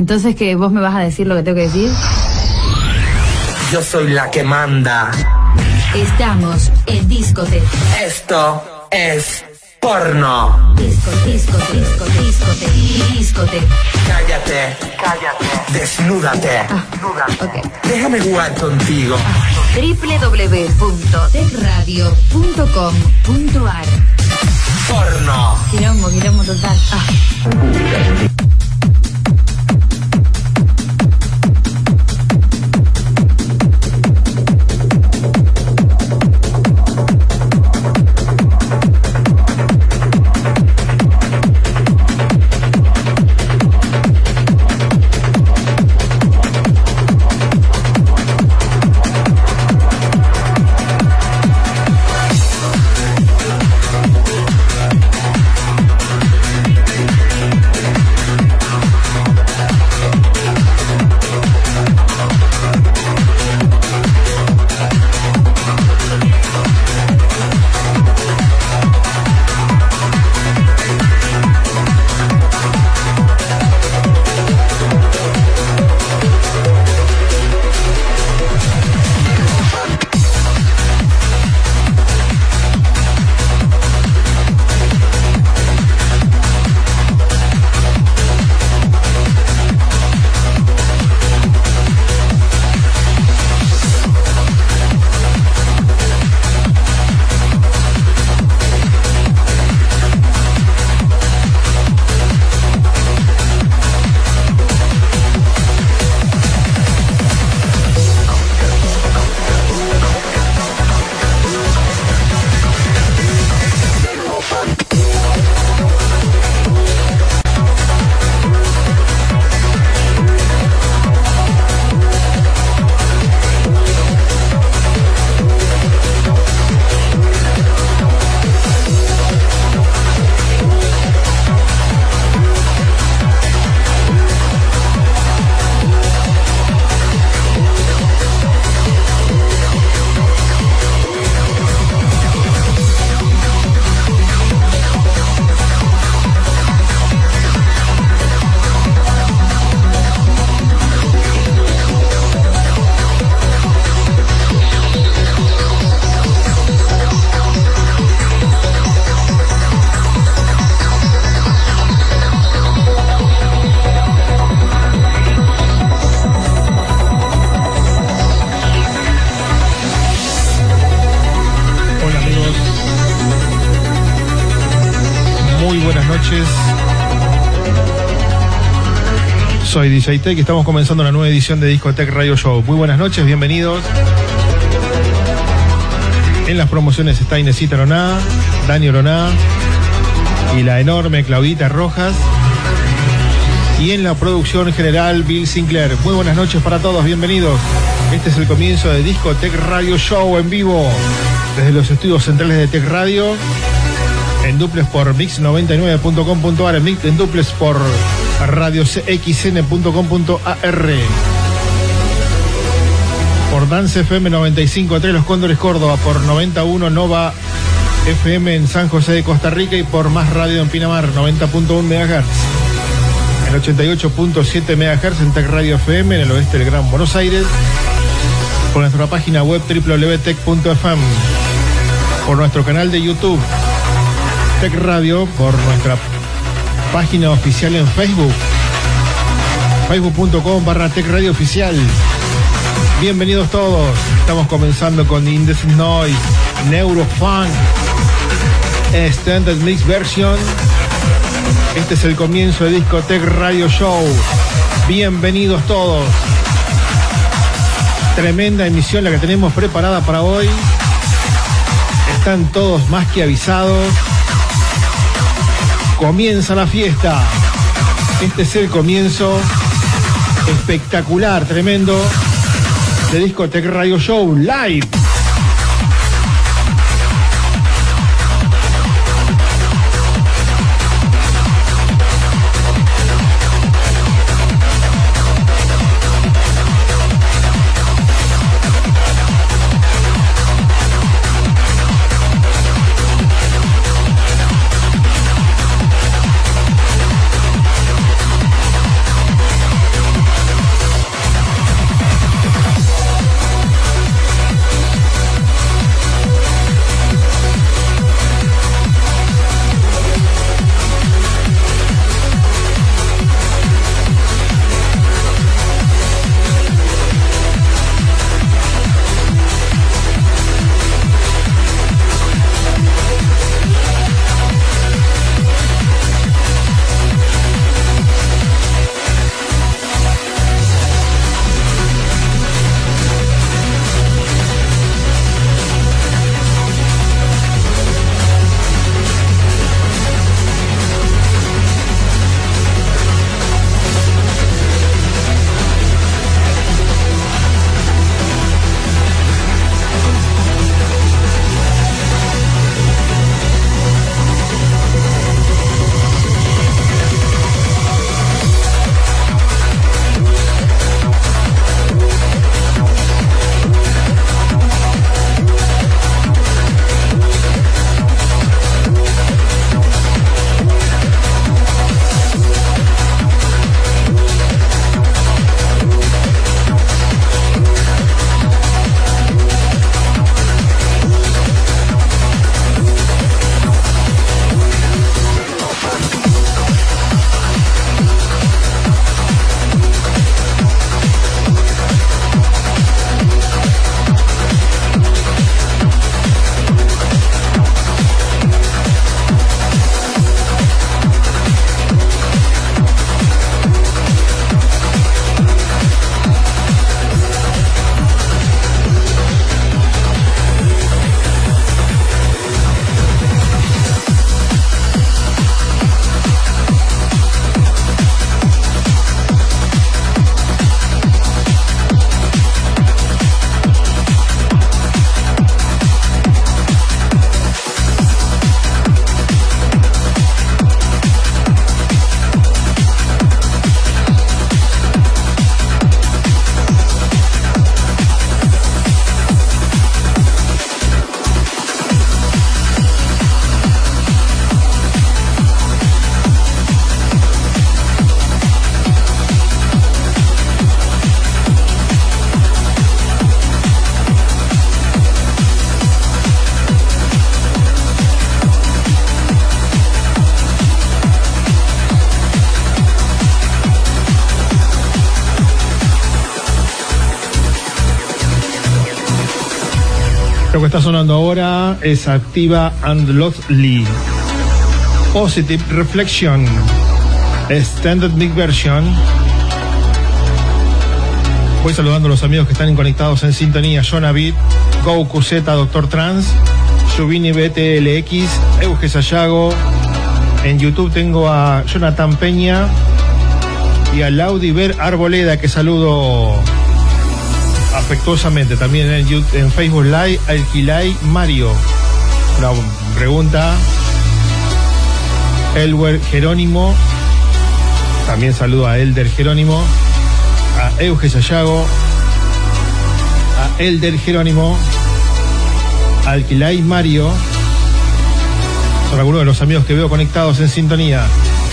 Entonces, que ¿Vos me vas a decir lo que tengo que decir? Yo soy la que manda. Estamos en Discote. Esto es porno. Disco, disco, disco, discote, discote. Cállate, cállate. Desnúdate. Ah, ok. Déjame jugar contigo. www.tecradio.com.ar Porno. Quilombo, quilombo total. Ah. Tech y estamos comenzando una nueva edición de Discotech Radio Show. Muy buenas noches, bienvenidos. En las promociones está Inesita Roná, Dani Roná y la enorme Claudita Rojas. Y en la producción general, Bill Sinclair. Muy buenas noches para todos, bienvenidos. Este es el comienzo de Discotech Radio Show en vivo desde los estudios centrales de Tech Radio en duples por mix99.com.ar, en, mix- en duples por radiocxn.com.ar, por Dance FM 95.3 Los Cóndores Córdoba, por 91 Nova FM en San José de Costa Rica. Y por Más Radio en Pinamar 90.1 MHz. En 88.7 MHz en Tech Radio FM en el oeste del Gran Buenos Aires, por nuestra página web www.tech.fm, por nuestro canal de YouTube Tech Radio, por nuestra página oficial en Facebook, facebook.com barra Tech Radio Oficial. Bienvenidos todos, estamos comenzando con Indecent Noise, Neurofunk, Extended Mix Version. Este es el comienzo de Discotech Radio Show. Bienvenidos todos. Tremenda emisión la que tenemos preparada para hoy. Están todos más que avisados. Comienza la fiesta. Este es el comienzo espectacular, tremendo de Discotech Radio Show Live. Que está sonando ahora es Activa and Losley. Positive Reflection. Standard Big Version. Voy saludando a los amigos que están conectados en sintonía. Jonavit, Goku Z, Doctor Trans, Subini BTLX, Euge Sayago. En YouTube tengo a Jonathan Peña y a Laudiver Arboleda, que saludo afectuosamente. También en, en Facebook Live, Alquilay Mario. Una pregunta. Elwer Jerónimo. También saludo a Elder Jerónimo. A Euge Sayago. A Elder Jerónimo. Alquilay Mario. Son algunos de los amigos que veo conectados en sintonía.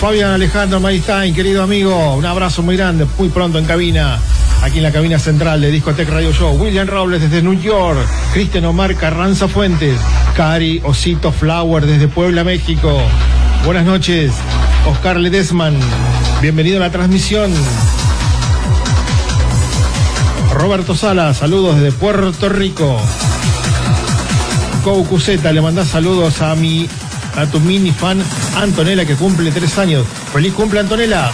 Fabián Alejandro Maristain, querido amigo, un abrazo muy grande, muy pronto en cabina, aquí en la cabina central de Discotech Radio Show. William Robles desde New York, Cristian Omar Carranza Fuentes, Cari Osito Flower desde Puebla, México. Buenas noches, Oscar Ledesman, bienvenido a la transmisión. Roberto Sala, saludos desde Puerto Rico. Cuseta, le mandás saludos a mi a tu mini fan Antonella que cumple tres años. Feliz cumple Antonella.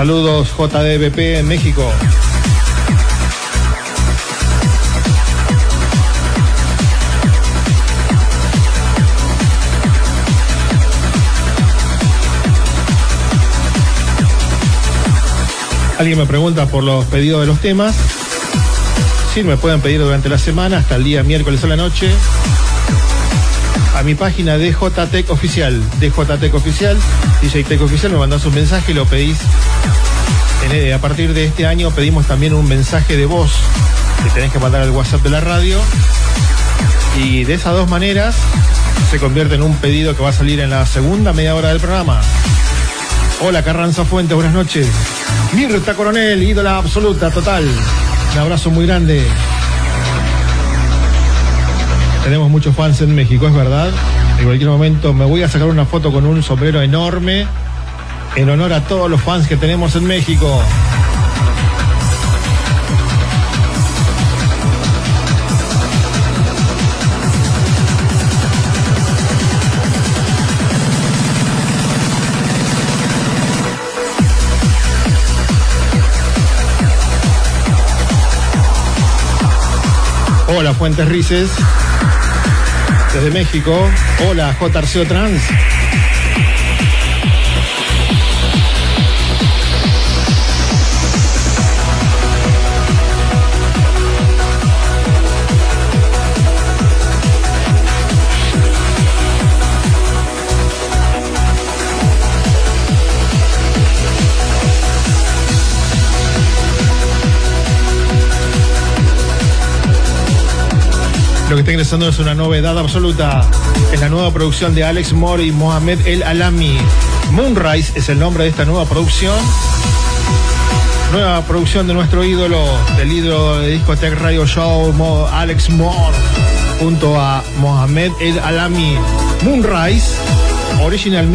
Saludos JDBP en México. Alguien me pregunta por los pedidos de los temas. Sí, me pueden pedir durante la semana hasta el día miércoles a la noche. A mi página de JTEC Oficial, de JTEC Oficial, DJ Tech Oficial, me mandás un mensaje y lo pedís. a partir de este año pedimos también un mensaje de voz que tenés que mandar al WhatsApp de la radio. Y de esas dos maneras se convierte en un pedido que va a salir en la segunda media hora del programa. Hola Carranza Fuentes, buenas noches. Mirta Coronel, ídola absoluta, total. Un abrazo muy grande. Tenemos muchos fans en México, es verdad. En cualquier momento me voy a sacar una foto con un sombrero enorme en honor a todos los fans que tenemos en México. Hola Fuentes Rices. Desde México. Hola J. Trans. Lo que está ingresando es una novedad absoluta. Es la nueva producción de Alex Moore y Mohamed El Alami. Moonrise es el nombre de esta nueva producción. Nueva producción de nuestro ídolo, del ídolo de Discotech Radio Show, Alex Moore, junto a Mohamed El Alami. Moonrise, Original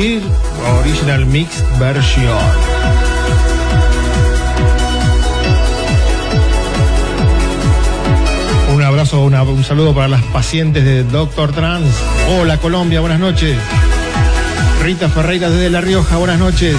Original Mix Version. Un saludo para las pacientes de Doctor Trans. Hola Colombia, buenas noches. Rita Ferreira desde La Rioja, buenas noches.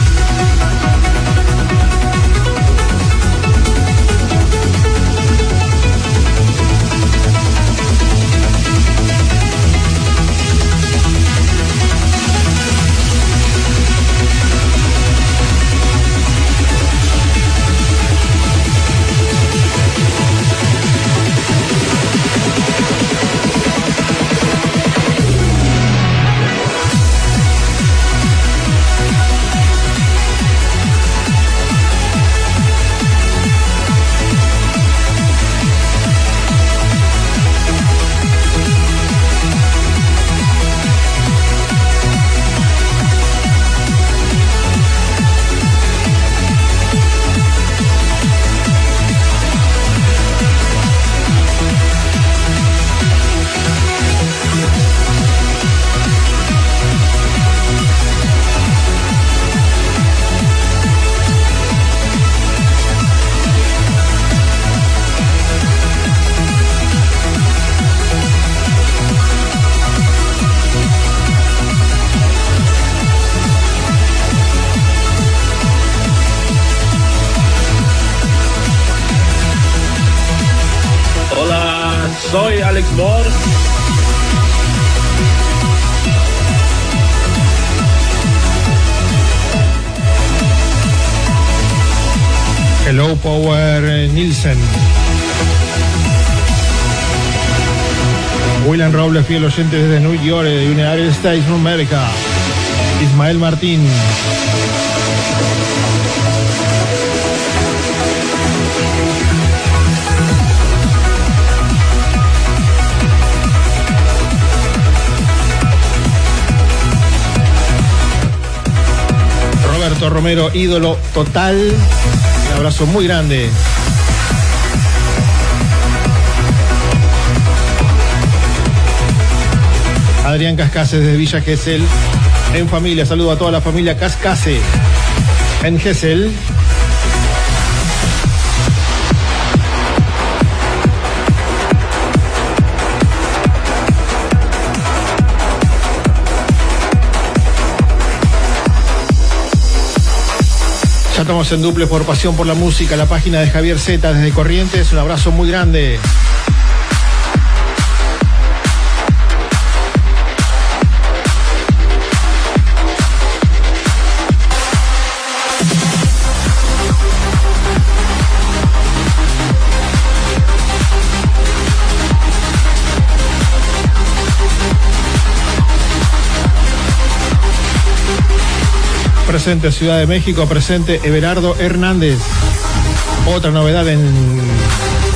Fiel oyente desde New York, de United States of America. Ismael Martín. Roberto Romero, ídolo total. Un abrazo muy grande. Adrián Cascase desde Villa Gesell. En familia, saludo a toda la familia Cascase. En Gesell. Ya estamos en duple por pasión por la música, la página de Javier Z desde Corrientes. Un abrazo muy grande. Presente Ciudad de México, presente Everardo Hernández. Otra novedad en,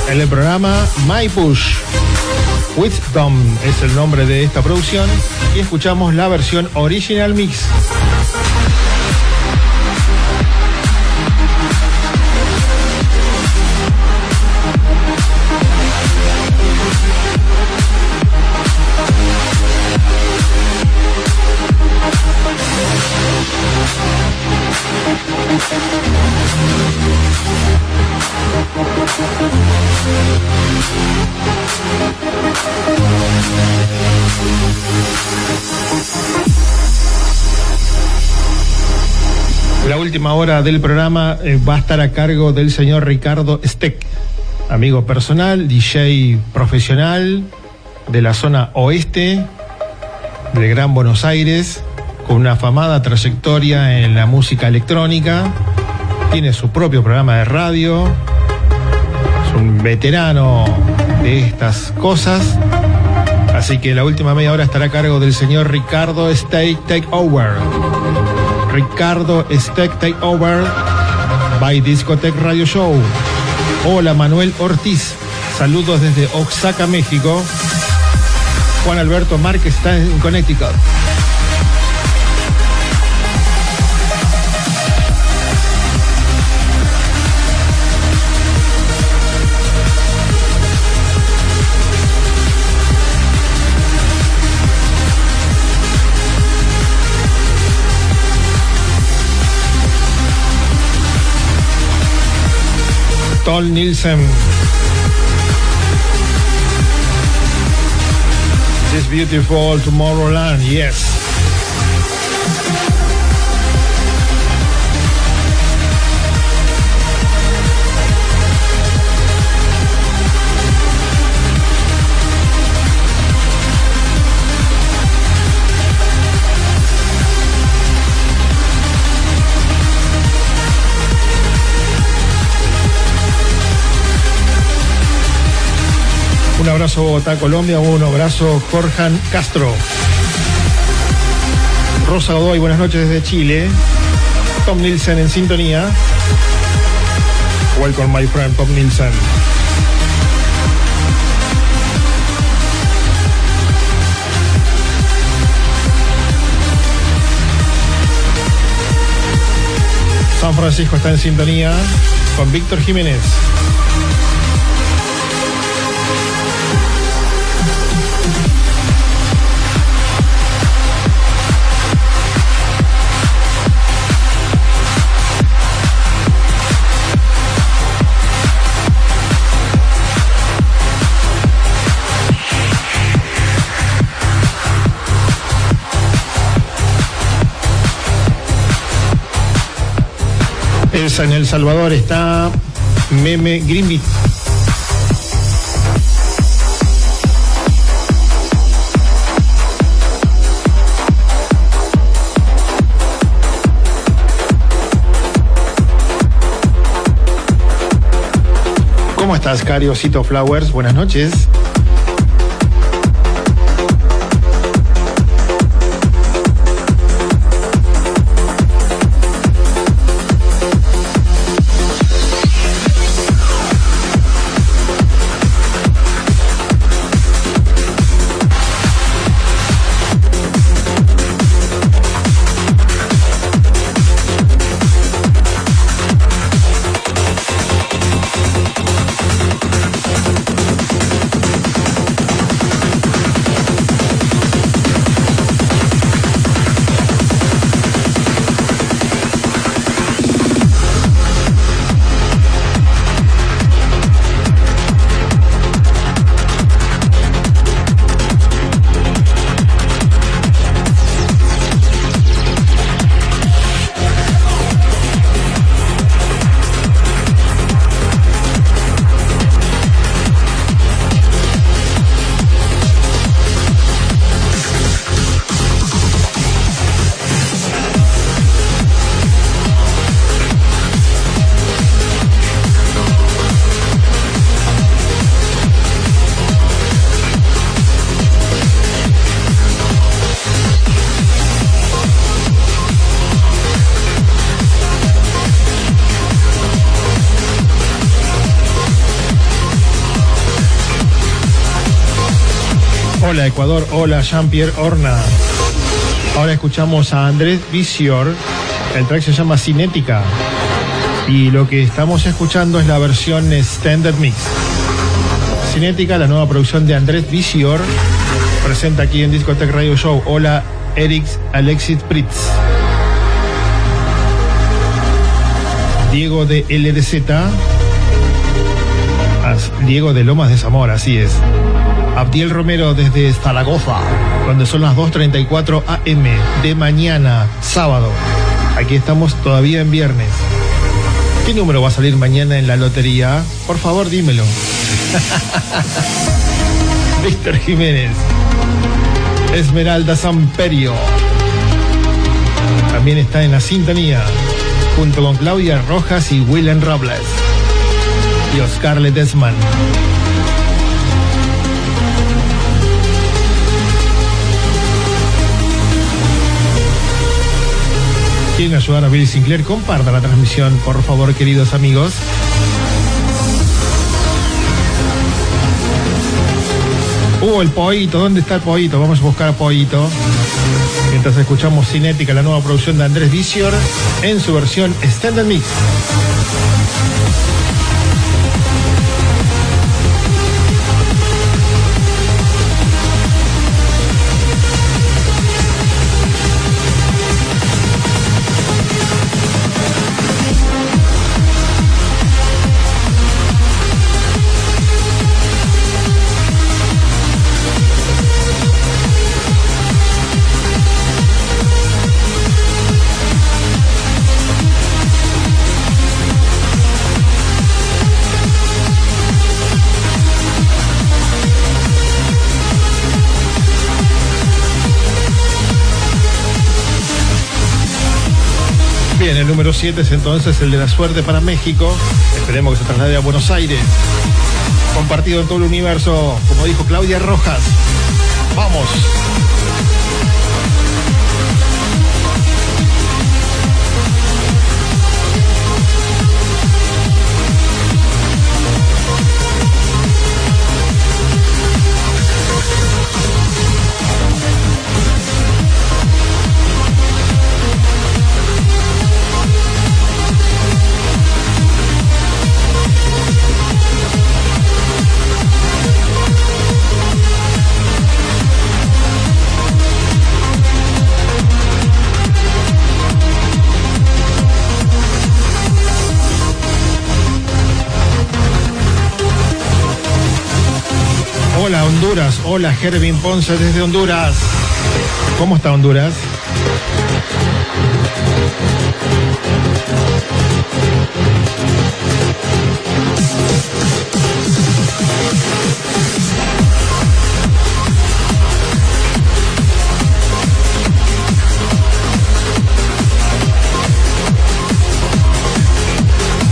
en el programa My Push. Wisdom es el nombre de esta producción y escuchamos la versión original mix. La última hora del programa eh, va a estar a cargo del señor Ricardo Steck, amigo personal, DJ profesional de la zona oeste del Gran Buenos Aires, con una afamada trayectoria en la música electrónica, tiene su propio programa de radio, es un veterano de estas cosas. Así que la última media hora estará a cargo del señor Ricardo Steak Takeover. Ricardo Steak Takeover by Discotech Radio Show. Hola Manuel Ortiz, saludos desde Oaxaca, México. Juan Alberto Márquez está en Connecticut. Tol Nielsen. This beautiful Tomorrowland, yes. Un abrazo Bogotá, Colombia, un abrazo Jorjan Castro. Rosa Godoy, buenas noches desde Chile. Tom Nielsen en sintonía. Welcome my friend Tom Nielsen. San Francisco está en sintonía con Víctor Jiménez. En El Salvador está Meme Greenby. ¿Cómo estás, Cariocito Flowers? Buenas noches. Ecuador, hola Jean-Pierre Horna. Ahora escuchamos a Andrés Visior. El track se llama Cinética. Y lo que estamos escuchando es la versión Standard Mix. Cinética, la nueva producción de Andrés Visior, presenta aquí en Discotech Radio Show. Hola Eric Alexis Pritz. Diego de LDZ. Diego de Lomas de Zamora, así es. Abdiel Romero desde Zaragoza, donde son las 2.34 am de mañana, sábado. Aquí estamos todavía en viernes. ¿Qué número va a salir mañana en la lotería? Por favor, dímelo. Víctor Jiménez. Esmeralda Samperio. También está en la sintonía, junto con Claudia Rojas y Willem Robles. Y Oscar Ledesman. quieren ayudar a Billy Sinclair, comparta la transmisión, por favor, queridos amigos. Uh, el pollito, ¿dónde está el pollito? Vamos a buscar a pollito. Mientras escuchamos Cinética, la nueva producción de Andrés Visior, en su versión Standard Mix. Número 7 es entonces el de la suerte para México. Esperemos que se traslade a Buenos Aires. Compartido en todo el universo, como dijo Claudia Rojas. Vamos. Hola Gervin Ponce desde Honduras. ¿Cómo está Honduras?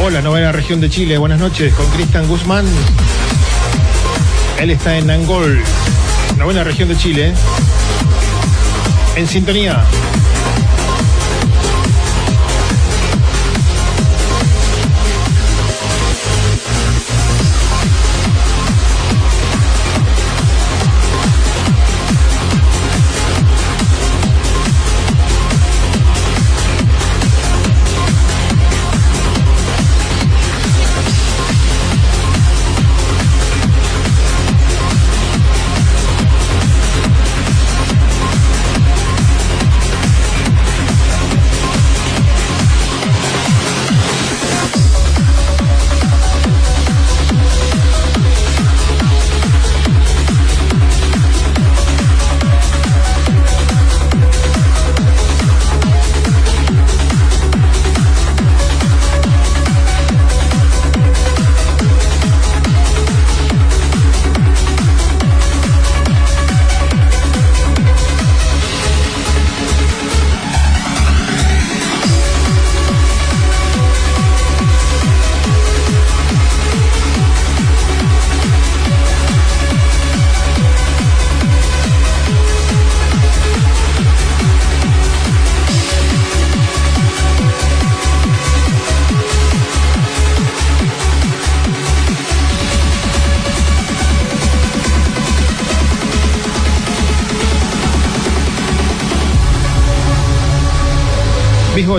Hola la novena región de Chile. Buenas noches con Cristian Guzmán. Él está en Angol, novena región de Chile. En sintonía.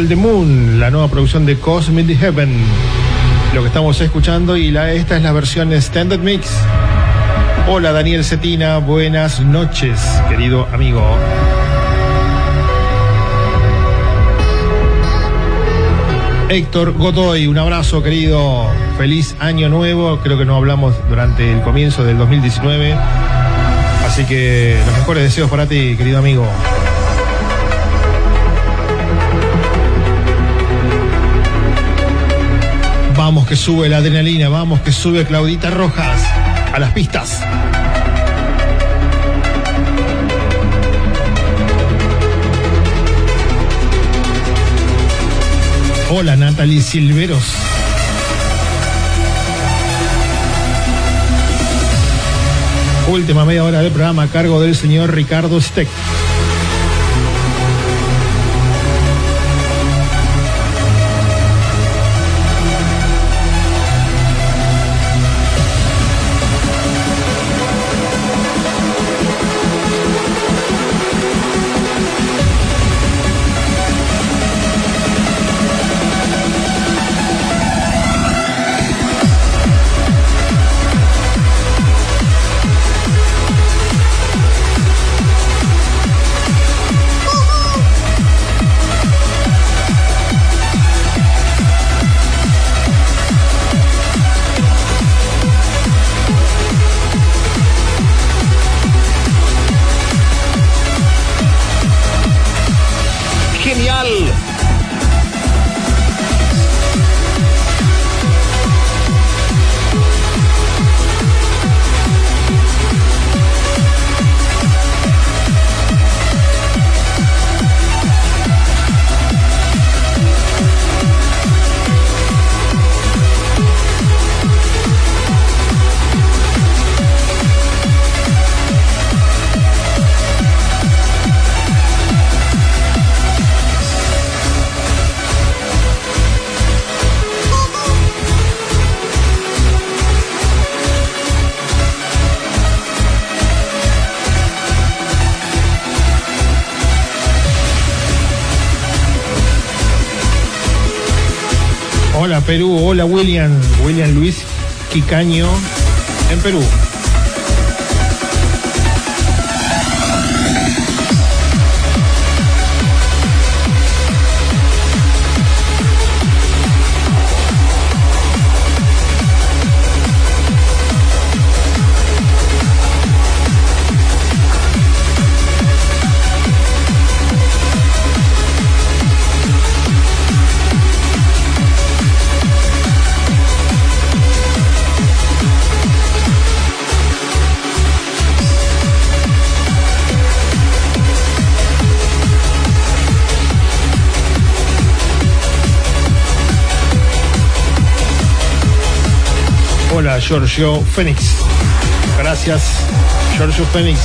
The Moon, la nueva producción de Cosmic Heaven. Lo que estamos escuchando y la, esta es la versión Standard Mix. Hola Daniel Cetina, buenas noches, querido amigo. Héctor Godoy, un abrazo querido, feliz año nuevo, creo que no hablamos durante el comienzo del 2019, así que los mejores deseos para ti, querido amigo. Que sube la adrenalina, vamos que sube Claudita Rojas a las pistas. Hola Natalie Silveros. Última media hora del programa a cargo del señor Ricardo Steck. Perú, hola William, William Luis Quicaño en Perú. Hola, Giorgio Fénix. Gracias, Giorgio Fénix.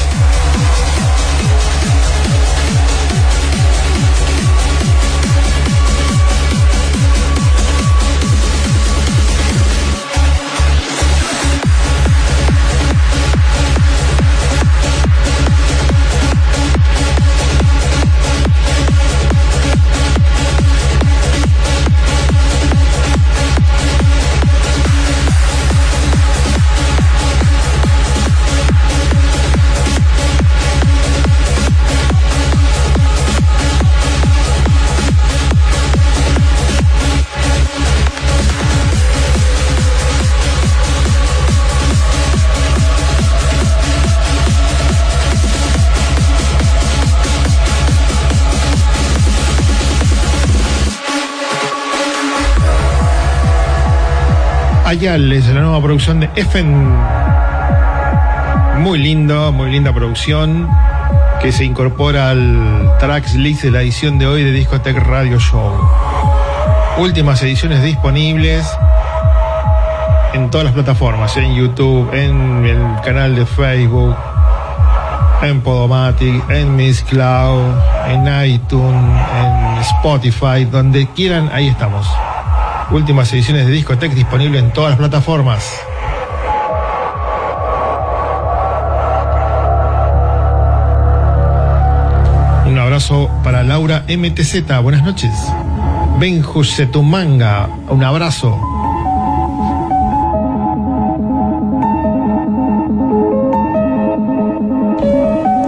Ayales, la nueva producción de Effen. Muy lindo, muy linda producción que se incorpora al tracks list de la edición de hoy de Discotech Radio Show. Últimas ediciones disponibles en todas las plataformas, en YouTube, en el canal de Facebook, en Podomatic, en Miss Cloud, en iTunes, en Spotify, donde quieran, ahí estamos. Últimas ediciones de Discotech disponible en todas las plataformas. Un abrazo para Laura MTZ. Buenas noches. Benju Setumanga. Un abrazo.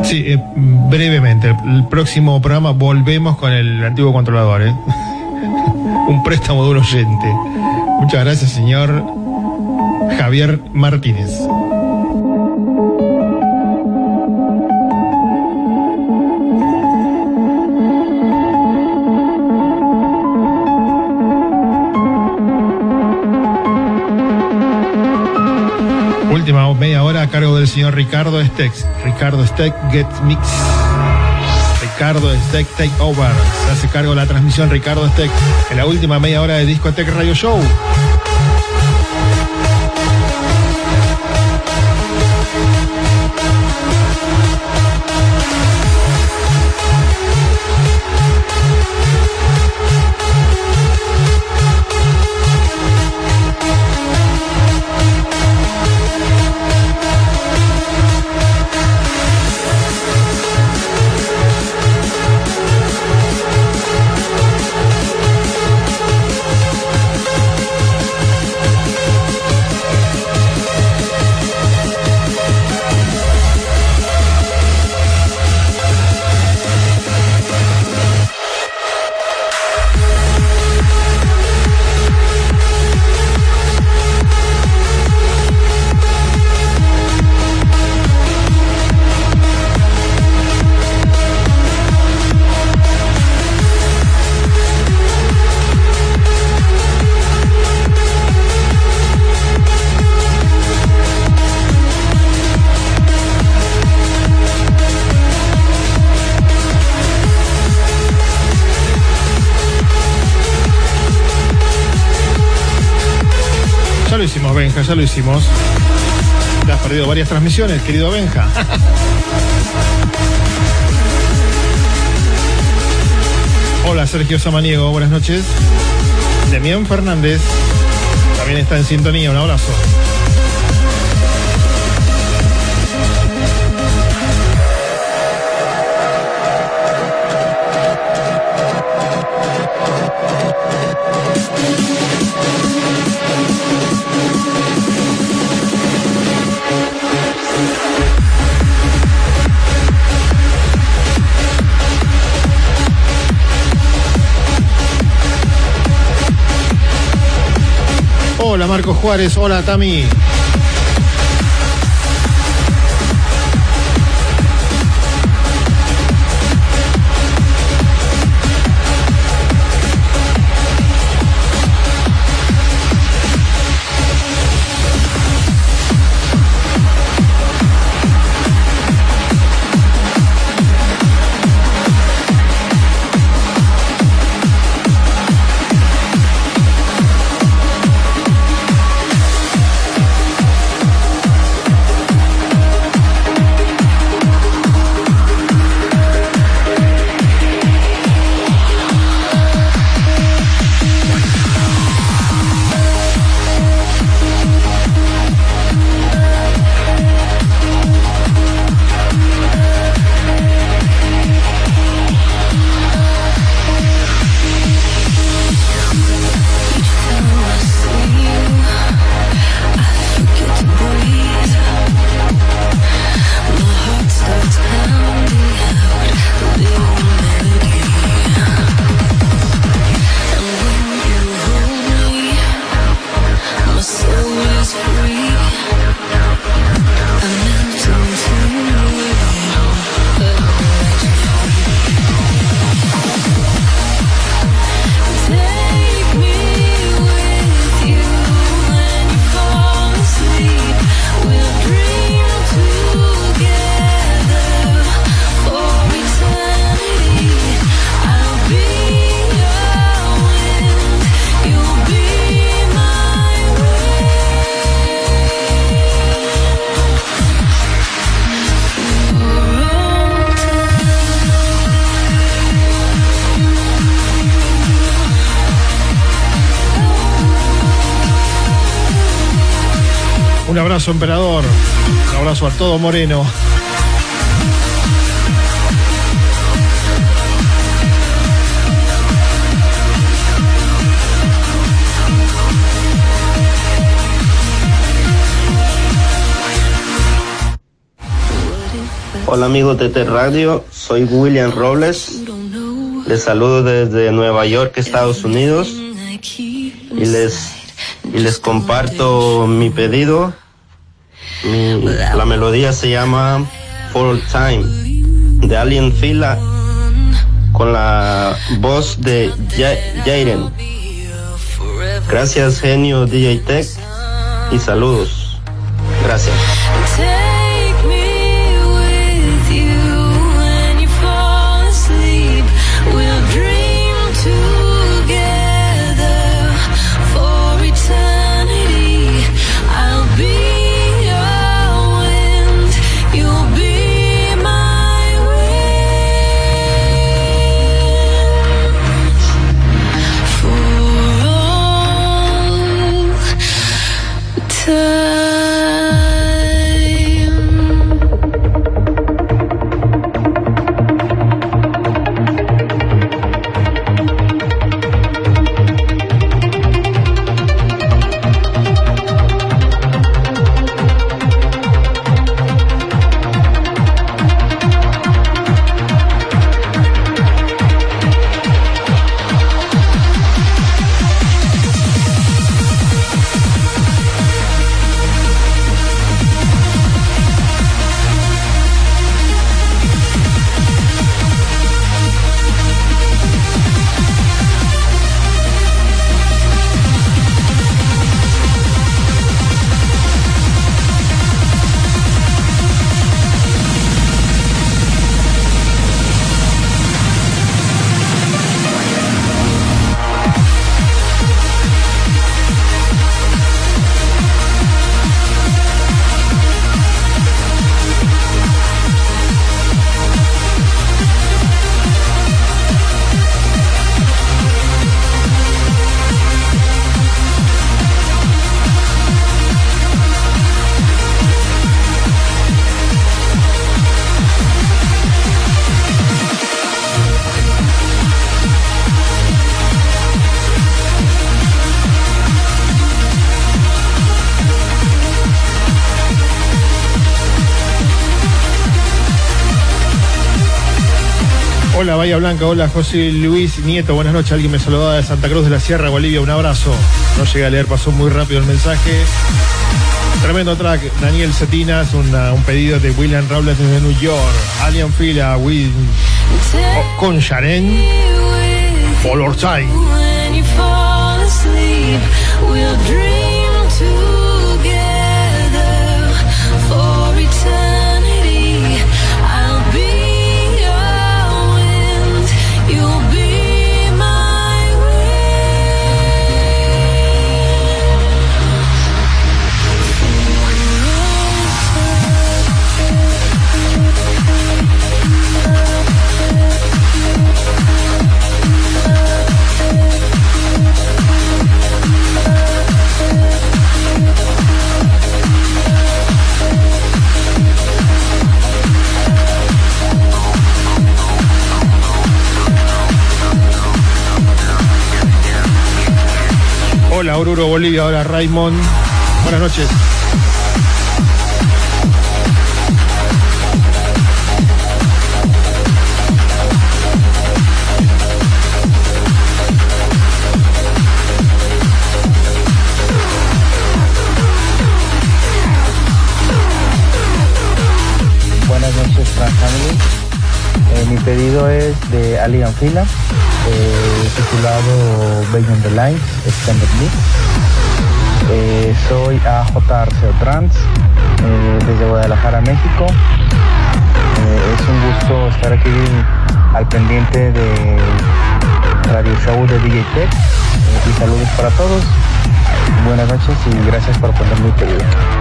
Sí, eh, brevemente. El próximo programa volvemos con el antiguo controlador. ¿eh? Un préstamo de un oyente. Muchas gracias, señor Javier Martínez. Última media hora a cargo del señor Ricardo Stex. Ricardo Steck Get Mix. Ricardo Steck Take Over. Se hace cargo de la transmisión Ricardo Steck en la última media hora de Discotech Radio Show. Ya lo hicimos. Te has perdido varias transmisiones, querido Benja. Hola, Sergio Samaniego, buenas noches. Demián Fernández también está en sintonía, un abrazo. Hola Marco Juárez, hola Tami. Abrazo, emperador. Un abrazo a todo Moreno. Hola amigos de T Radio, soy William Robles. Les saludo desde Nueva York, Estados Unidos. Y les, y les comparto mi pedido. La melodía se llama For All Time de Alien Fila con la voz de Ja- Jaden. Gracias genio DJ Tech y saludos. Gracias. Blanca, hola José Luis Nieto, buenas noches. Alguien me saludaba de Santa Cruz de la Sierra, Bolivia, un abrazo. No llegué a leer, pasó muy rápido el mensaje. Tremendo track, Daniel Cetinas, una- un pedido de William Robles desde New York. Alien Fila, Will, oh, con Sharon, For Oruro, Bolivia, hola Raymond. Buenas noches. Buenas noches, Family. Eh, mi pedido es de Ali Anfila, eh, titulado Beyond the Line, Extended Mix. Eh, soy AJ Arceo Trans, eh, desde Guadalajara, México. Eh, es un gusto estar aquí al pendiente del radio show de DJ Tech. Eh, y saludos para todos. Buenas noches y gracias por poner mi pedido.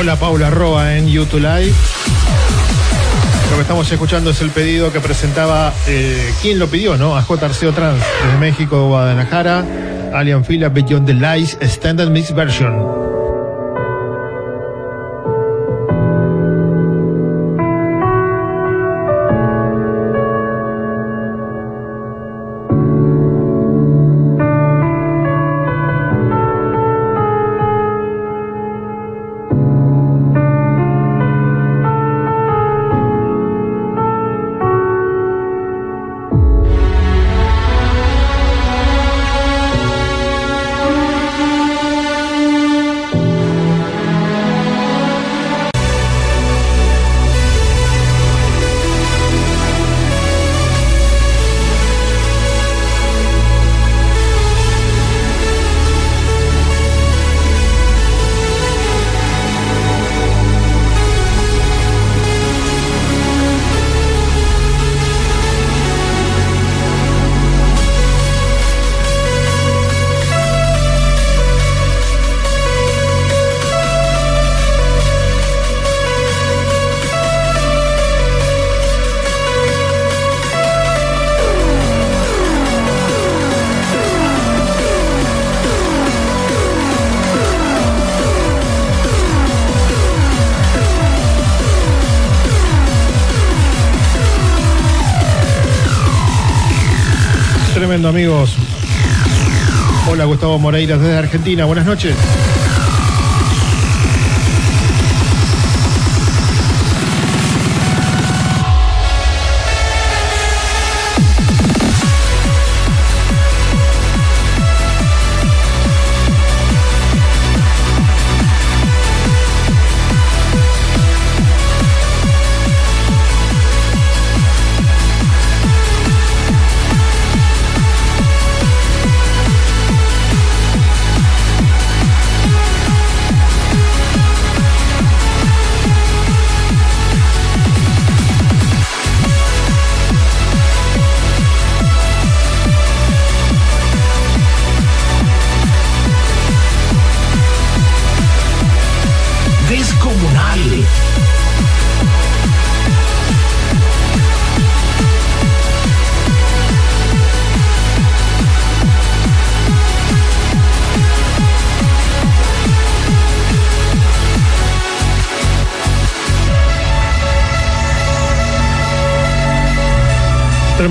Hola Paula Roa en YouTube Live. Lo que estamos escuchando es el pedido que presentaba, eh, ¿quién lo pidió, no? A J. Arceo Trans, desde México, Guadalajara, Alien Fila, Beyond the Lies, Standard Mix Version. Hola Gustavo Moreira desde Argentina. Buenas noches.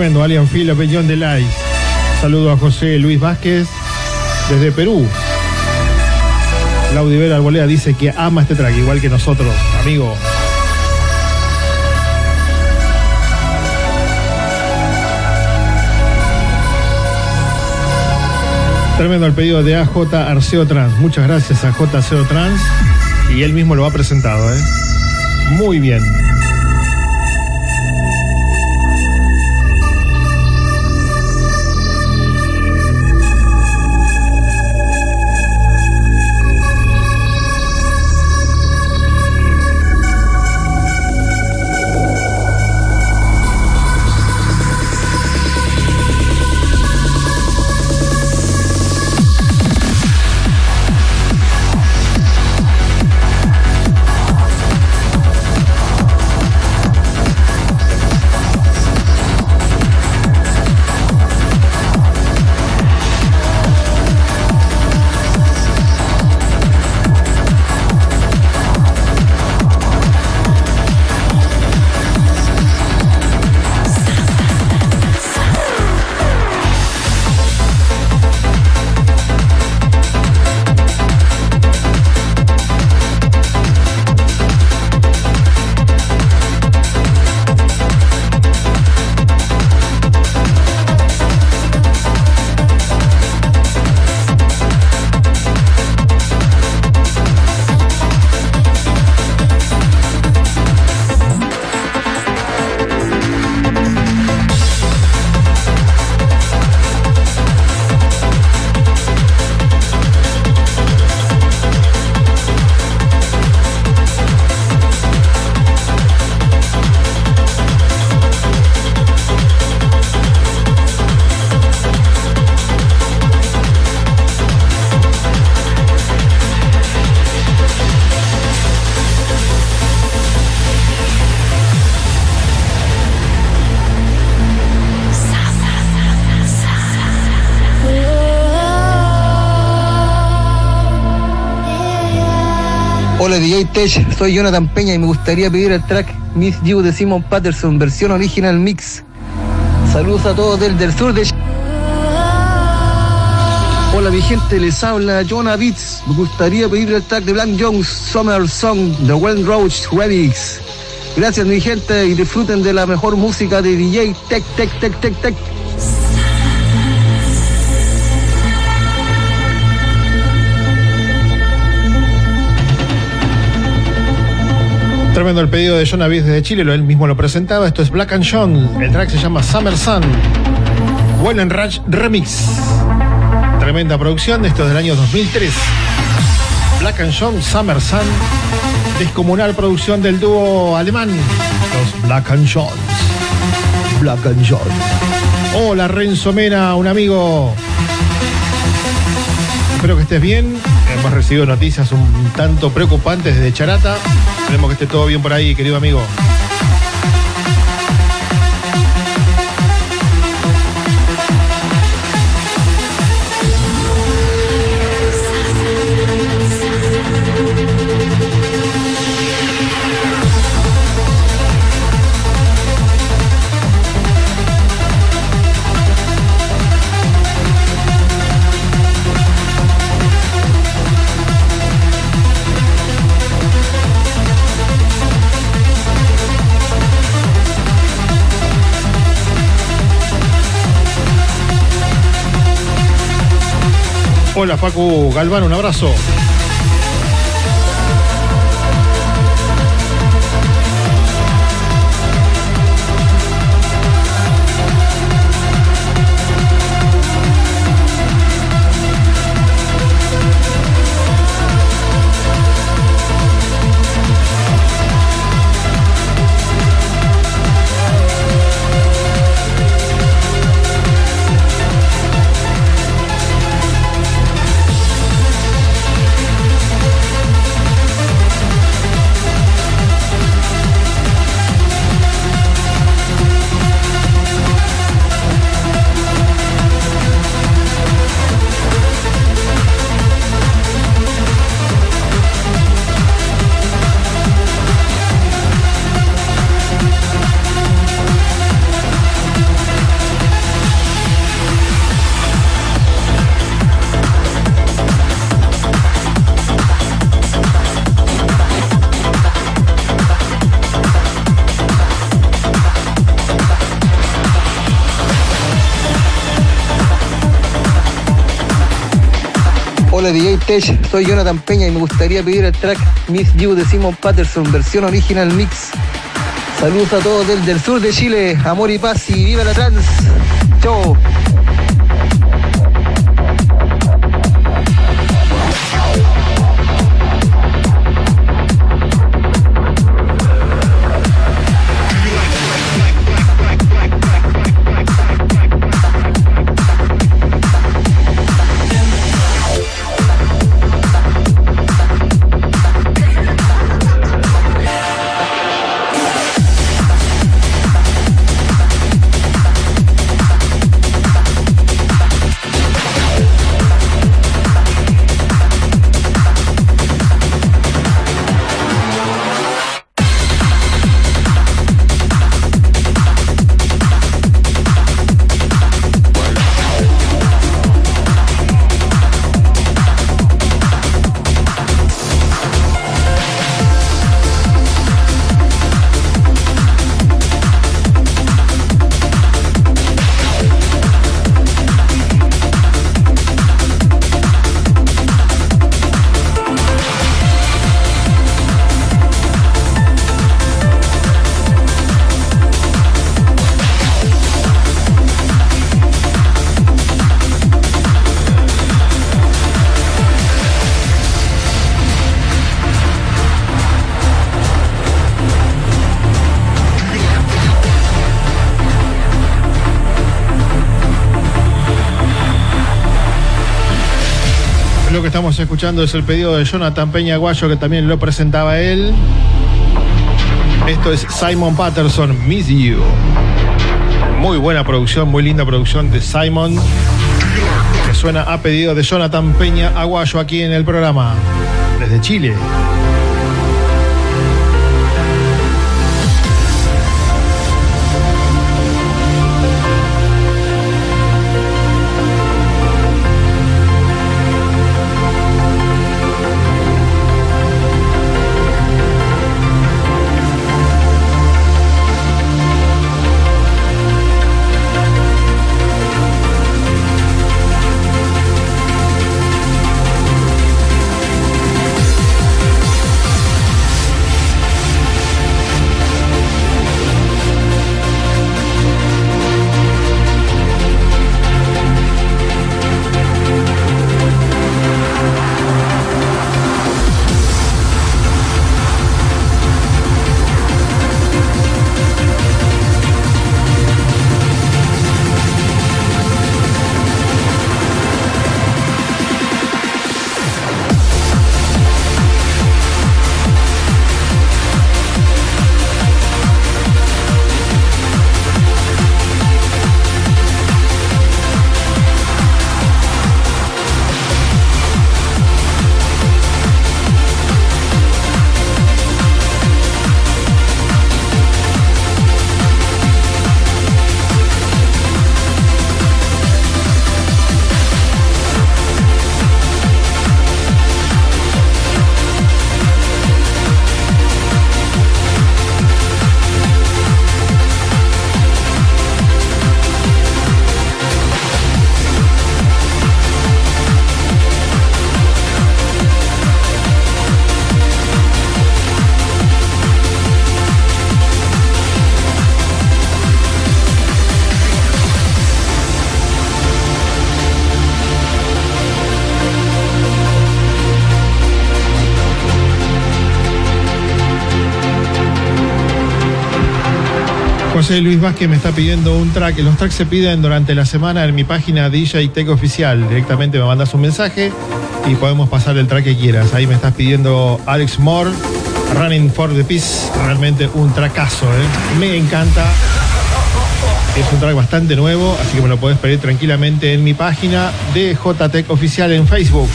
Tremendo, Alien Fila, Beyond the Lies. Saludo a José Luis Vázquez desde Perú. Laudivera Arboleda dice que ama este track, igual que nosotros, amigo. Tremendo el pedido de AJ Arceo Trans. Muchas gracias a J Arceo Trans. Y él mismo lo ha presentado, ¿eh? Muy bien. Soy Jonathan Peña y me gustaría pedir el track Miss You de Simon Patterson, versión original mix. Saludos a todos del, del sur de Hola mi gente, les habla Jonah Beats. Me gustaría pedir el track de Blank Jones, Summer Song, The Well Roach Remix. Gracias mi gente y disfruten de la mejor música de DJ Tech Tech Tech Tech Tech. Tremendo el pedido de John Avis desde Chile, él mismo lo presentaba. Esto es Black and John. El track se llama Summer Sun. Well and Raj Remix. Tremenda producción, esto es del año 2003. Black and John, Summer Sun. Descomunal producción del dúo alemán. Los Black and Johns. Black and John. Hola Renzo Mena, un amigo. Espero que estés bien. Hemos recibido noticias un tanto preocupantes desde Charata. Esperemos que esté todo bien por ahí, querido amigo. Hola Facu Galván, un abrazo. Soy Jonathan Peña y me gustaría pedir el track Miss You de Simon Patterson, versión original mix. Saludos a todos del, del sur de Chile, amor y paz y viva la trans. Chao. Lo que estamos escuchando es el pedido de Jonathan Peña Guayo, que también lo presentaba él. Esto es Simon Patterson, Miss You. Muy buena producción, muy linda producción de Simon, que suena a pedido de Jonathan Peña Aguayo aquí en el programa, desde Chile. Luis Vázquez me está pidiendo un track. Los tracks se piden durante la semana en mi página DJ Tech Oficial. Directamente me mandas un mensaje y podemos pasar el track que quieras. Ahí me estás pidiendo Alex Moore, Running for the Peace. Realmente un trackazo, ¿eh? Me encanta. Es un track bastante nuevo, así que me lo podés pedir tranquilamente en mi página de JTech Oficial en Facebook.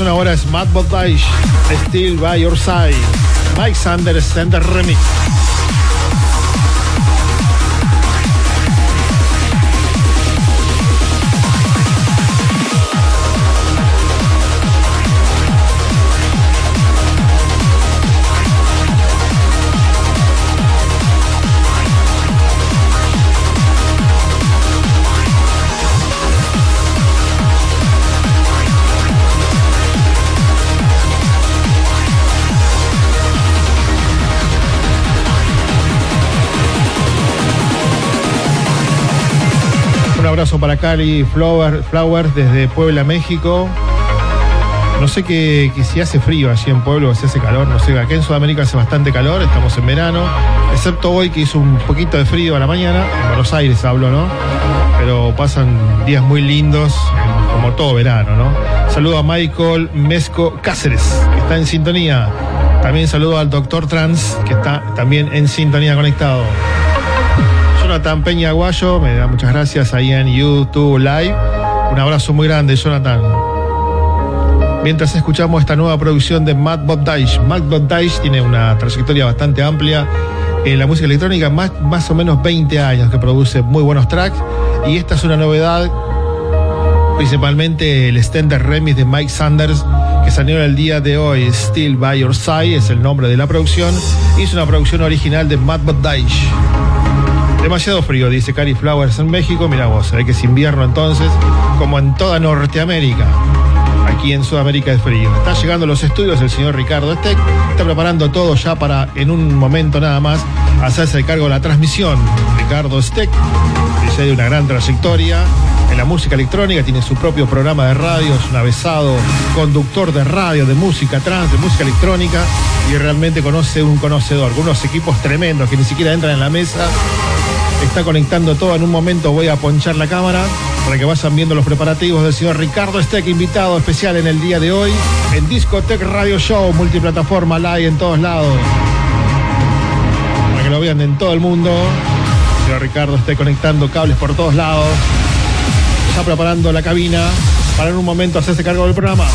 Suena ahora es Matt Bodice, Still by Your Side, Mike Sanders Center Remix. Abrazo para Cali Flower, Flowers desde Puebla, México. No sé que, que si hace frío allí en Pueblo o si hace calor, no sé, aquí en Sudamérica hace bastante calor, estamos en verano, excepto hoy que hizo un poquito de frío a la mañana, en Buenos Aires hablo, ¿no? Pero pasan días muy lindos, como todo verano, ¿no? Saludo a Michael Mesco Cáceres, que está en sintonía. También saludo al doctor Trans, que está también en sintonía conectado. Jonathan Peña Aguayo, me da muchas gracias ahí en YouTube Live. Un abrazo muy grande, Jonathan. Mientras escuchamos esta nueva producción de Matt Bodice. Matt Bodice tiene una trayectoria bastante amplia en la música electrónica, más, más o menos 20 años que produce muy buenos tracks. Y esta es una novedad, principalmente el extended remix de Mike Sanders, que salió el día de hoy. Still by Your Side es el nombre de la producción. Y es una producción original de Matt Bodice. Demasiado frío, dice Cari Flowers en México. Mira vos, se ve que es invierno entonces, como en toda Norteamérica. Aquí en Sudamérica es frío. Está llegando a los estudios el señor Ricardo Steck. Está preparando todo ya para en un momento nada más hacerse el cargo de la transmisión. Ricardo Steck, dice de una gran trayectoria en la música electrónica, tiene su propio programa de radio, es un avesado conductor de radio, de música trans, de música electrónica y realmente conoce un conocedor, con unos equipos tremendos que ni siquiera entran en la mesa está conectando todo. En un momento voy a ponchar la cámara para que vayan viendo los preparativos del señor Ricardo Steck, invitado especial en el día de hoy en Discotech Radio Show, multiplataforma live en todos lados. Para que lo vean en todo el mundo. El señor Ricardo esté conectando cables por todos lados. Está preparando la cabina para en un momento hacerse cargo del programa.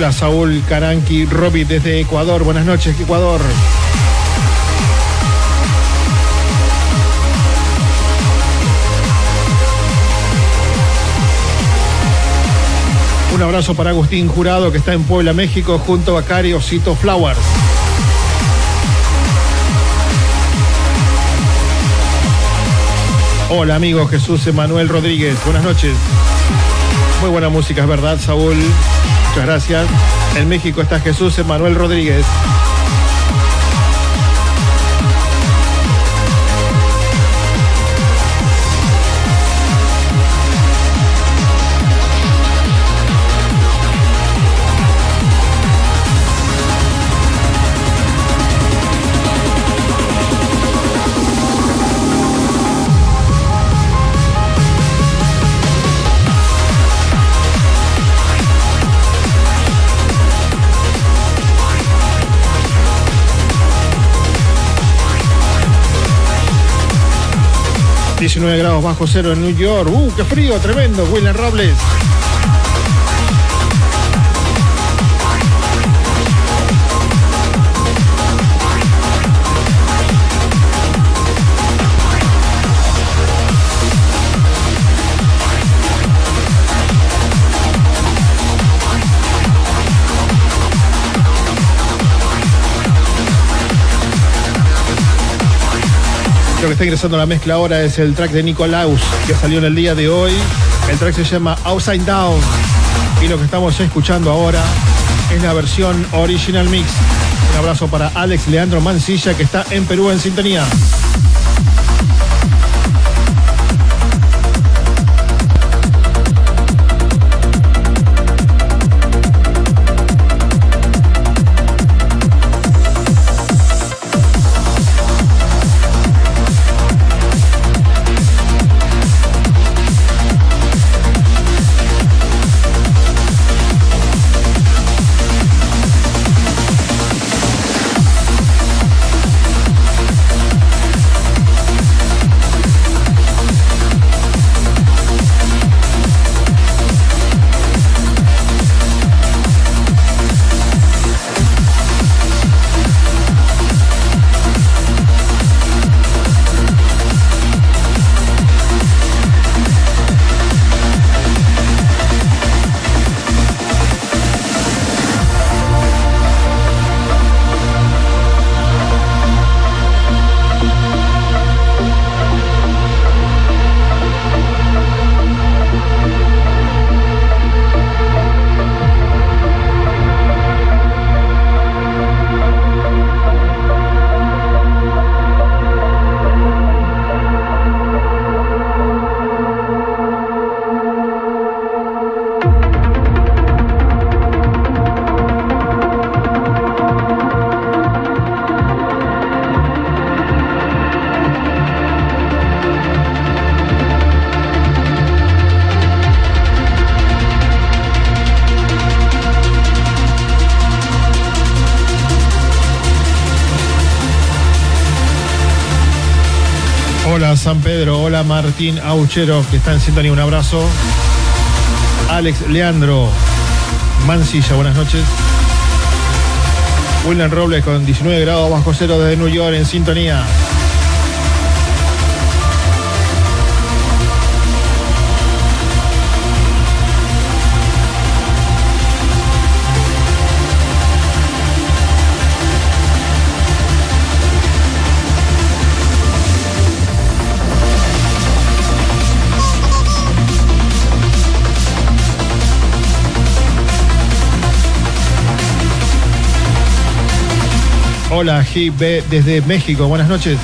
Hola Saúl Caranqui, Robbie desde Ecuador. Buenas noches, Ecuador. Un abrazo para Agustín Jurado que está en Puebla, México, junto a Cari Osito Flowers. Hola amigo Jesús Emanuel Rodríguez, buenas noches. Muy buena música, es verdad, Saúl. Muchas gracias. En México está Jesús Emanuel Rodríguez. ...19 grados bajo cero en New York. ¡Uh, qué frío! Tremendo. William Robles. Lo que está ingresando a la mezcla ahora es el track de Nicolaus, que salió en el día de hoy. El track se llama Outside Down. Y lo que estamos escuchando ahora es la versión Original Mix. Un abrazo para Alex Leandro Mancilla, que está en Perú en sintonía. Martín que está en sintonía, un abrazo. Alex Leandro Mancilla, buenas noches. William Robles con 19 grados bajo cero desde New York en sintonía. Hola, GB desde México. Buenas noches.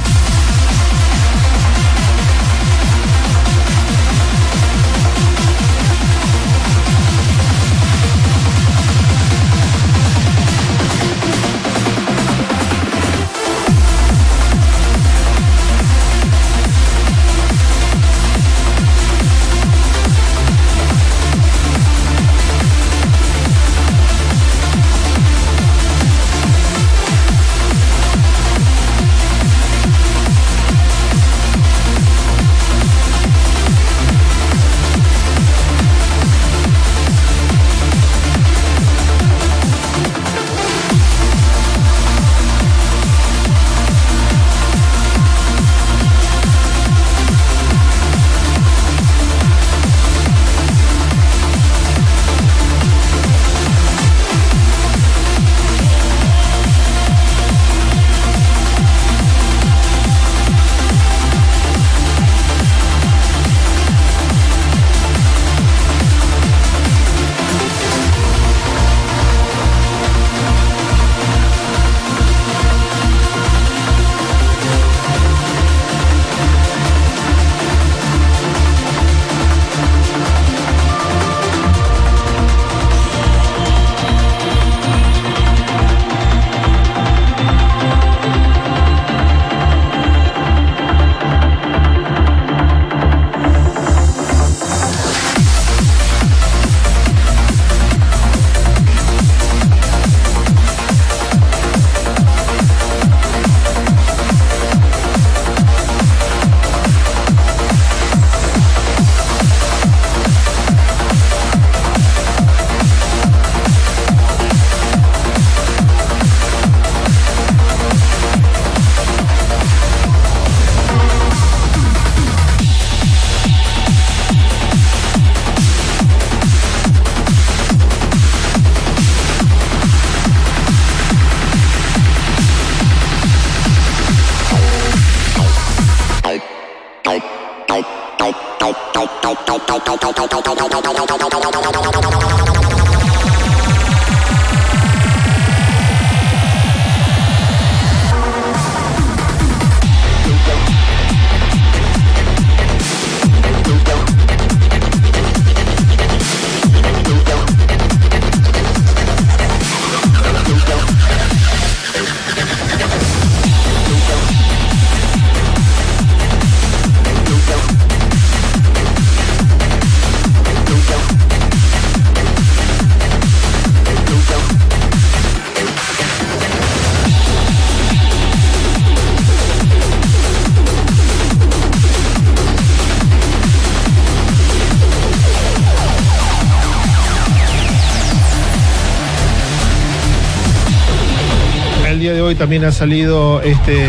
También ha salido este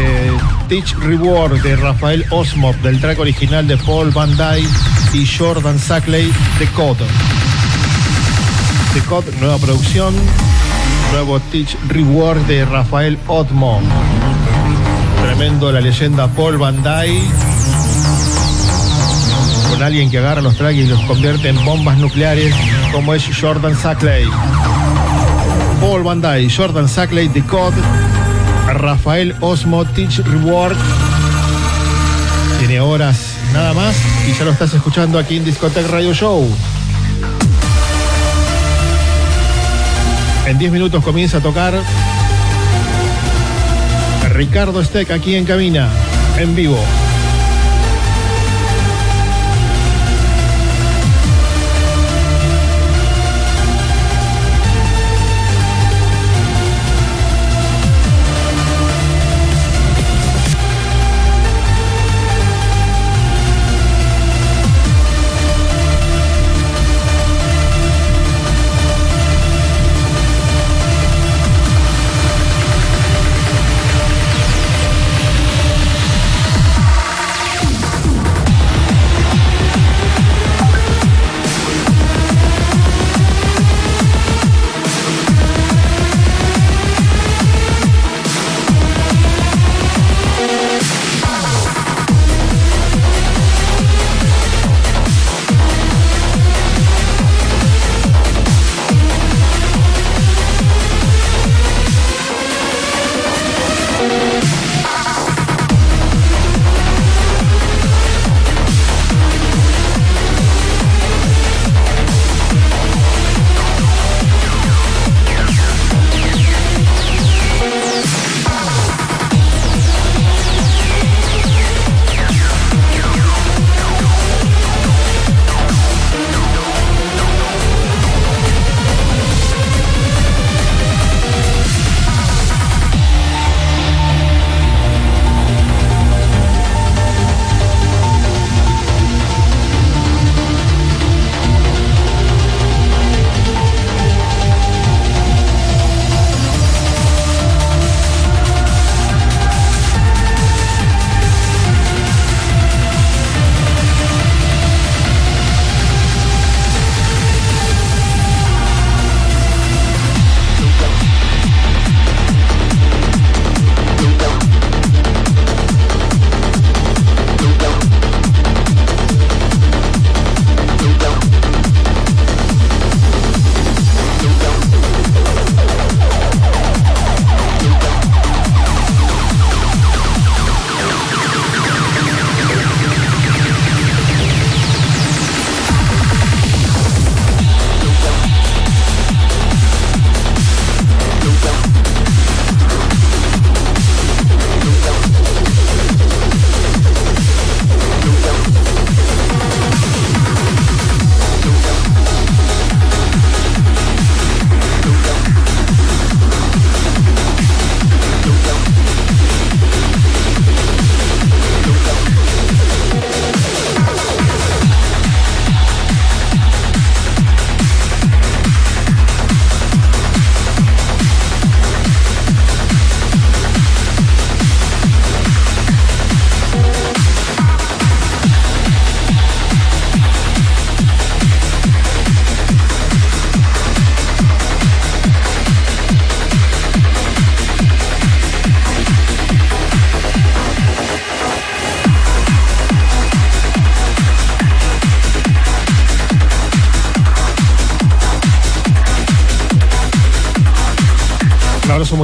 Teach Reward de Rafael Osmop del track original de Paul Van Dyke y Jordan Sackley, The Code. The Code, nueva producción, nuevo Teach Reward de Rafael Osmop. Tremendo la leyenda Paul Van Dyke. Con alguien que agarra los tracks y los convierte en bombas nucleares, como es Jordan Sackley. Paul Van Dyke, Jordan Sackley, The Code, Rafael Osmo, Teach Reward. Tiene horas nada más y ya lo estás escuchando aquí en Discotech Radio Show. En 10 minutos comienza a tocar Ricardo Steck aquí en cabina, en vivo.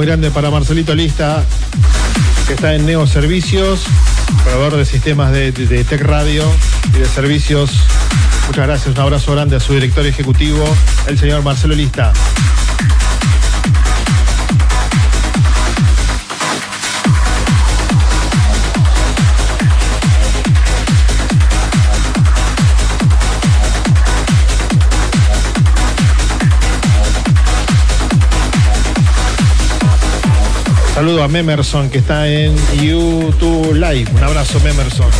Grande para Marcelito Lista, que está en Neo Servicios, proveedor de sistemas de, de- de Tech Radio y de servicios. Muchas gracias, un abrazo grande a su director ejecutivo, el señor Marcelo Lista. Saludo a Memerson que está en YouTube Live. Un abrazo, Memerson.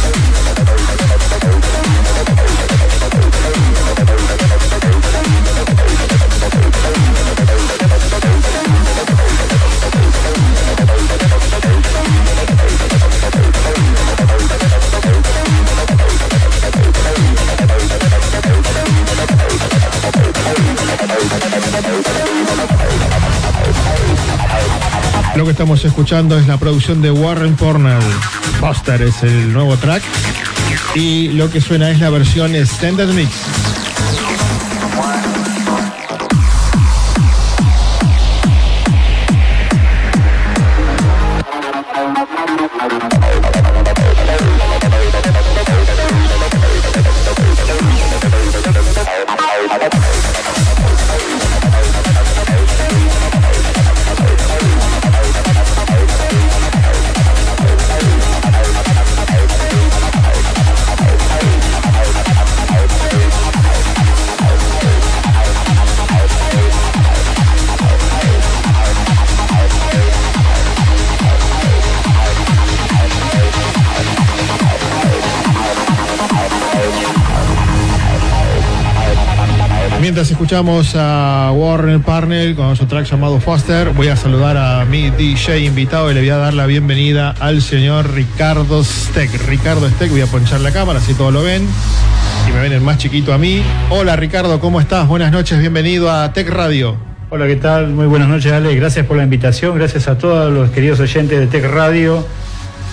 Que estamos escuchando es la producción de Warren Pornell. Foster es el nuevo track. Y lo que suena es la versión Extended Mix. Escuchamos a Warren Parnell con su track llamado Foster, voy a saludar a mi DJ invitado y le voy a dar la bienvenida al señor Ricardo Steck. Ricardo Steck, voy a ponchar la cámara, así todos lo ven. Y me ven el más chiquito a mí. Hola Ricardo, ¿cómo estás? Buenas noches, bienvenido a Tech Radio. Hola, ¿qué tal? Muy buenas noches, Ale. Gracias por la invitación. Gracias a todos los queridos oyentes de Tech Radio.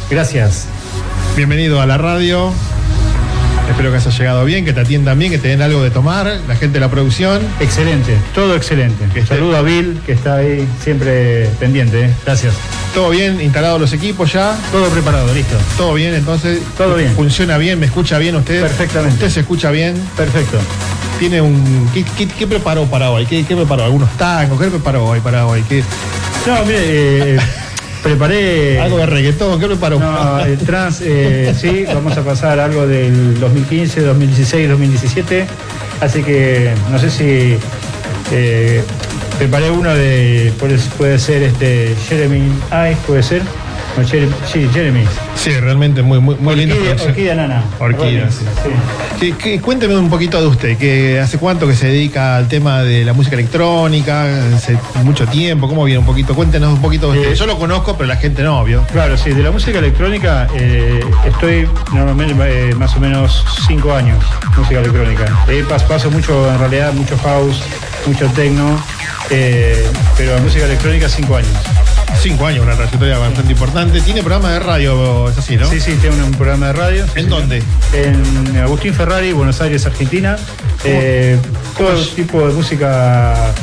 Gracias. Bienvenido a la radio. Espero que hayas llegado bien, que te atiendan bien, que te den algo de tomar, la gente de la producción. Excelente, todo excelente. Que esté- Saludo a Bill, que está ahí siempre pendiente. ¿eh? Gracias. Todo bien, instalados los equipos ya. Todo preparado, listo. Todo bien, entonces. Todo bien. Funciona bien, me escucha bien usted. Perfectamente. Usted se escucha bien. Perfecto. Tiene un. ¿Qué, qué- qué preparó para hoy? ¿Qué, qué preparó? ¿Algunos tangos? ¿Qué preparó hoy para hoy? ¿Qué- No, mire, eh, preparé. ¿Algo de reggaetón? ¿Qué preparó? No, el trans, eh, sí, vamos a pasar algo del 2015, 2016, 2017. Así que no sé si eh, preparé uno de, puede, puede ser este Jeremy Ice, puede ser. No, Jeremy- sí, Jeremy. Sí, realmente muy, muy, muy lindo. Orquídea, orquídea nana. Orquídea, sí. sí. Que- cuénteme un poquito de usted, que hace cuánto que se dedica al tema de la música electrónica, hace mucho tiempo, ¿cómo viene un poquito? Cuéntenos un poquito de usted. Eh, Yo lo conozco, pero la gente no, obvio. Claro, sí, de la música electrónica eh, estoy normalmente eh, más o menos cinco años, música electrónica. Eh, pas- paso mucho, en realidad, mucho house, mucho techno, pero la música electrónica cinco años. Cinco años, una trayectoria bastante importante. Tiene programa de radio, es así, ¿no? Sí, sí, tengo un programa de radio. ¿En dónde? En Agustín Ferrari, Buenos Aires, Argentina. Eh, todo tipo de música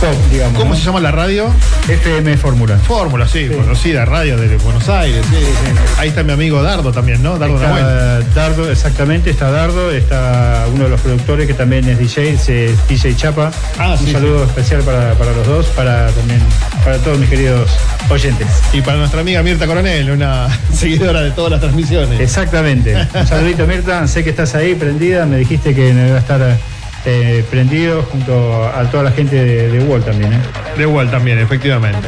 pop, digamos. ¿Cómo ¿no? se llama la radio? FM Fórmula. Fórmula, sí, Sí. conocida, radio de Buenos Aires. sí, sí. Ahí está mi amigo Dardo también, ¿no? Dardo. Está Dardo, exactamente, está Dardo, está uno de los productores que también es DJ, es DJ Chapa. Ah, Un saludo especial para, para los dos, para también para todos mis queridos oyentes. Y para nuestra amiga Mirta Coronel, una seguidora de todas las transmisiones. Exactamente. Un saludito Mirta, sé que estás ahí prendida, me dijiste que me iba a estar eh, prendido junto a toda la gente de, de Wall también. ¿eh? De igual también, efectivamente.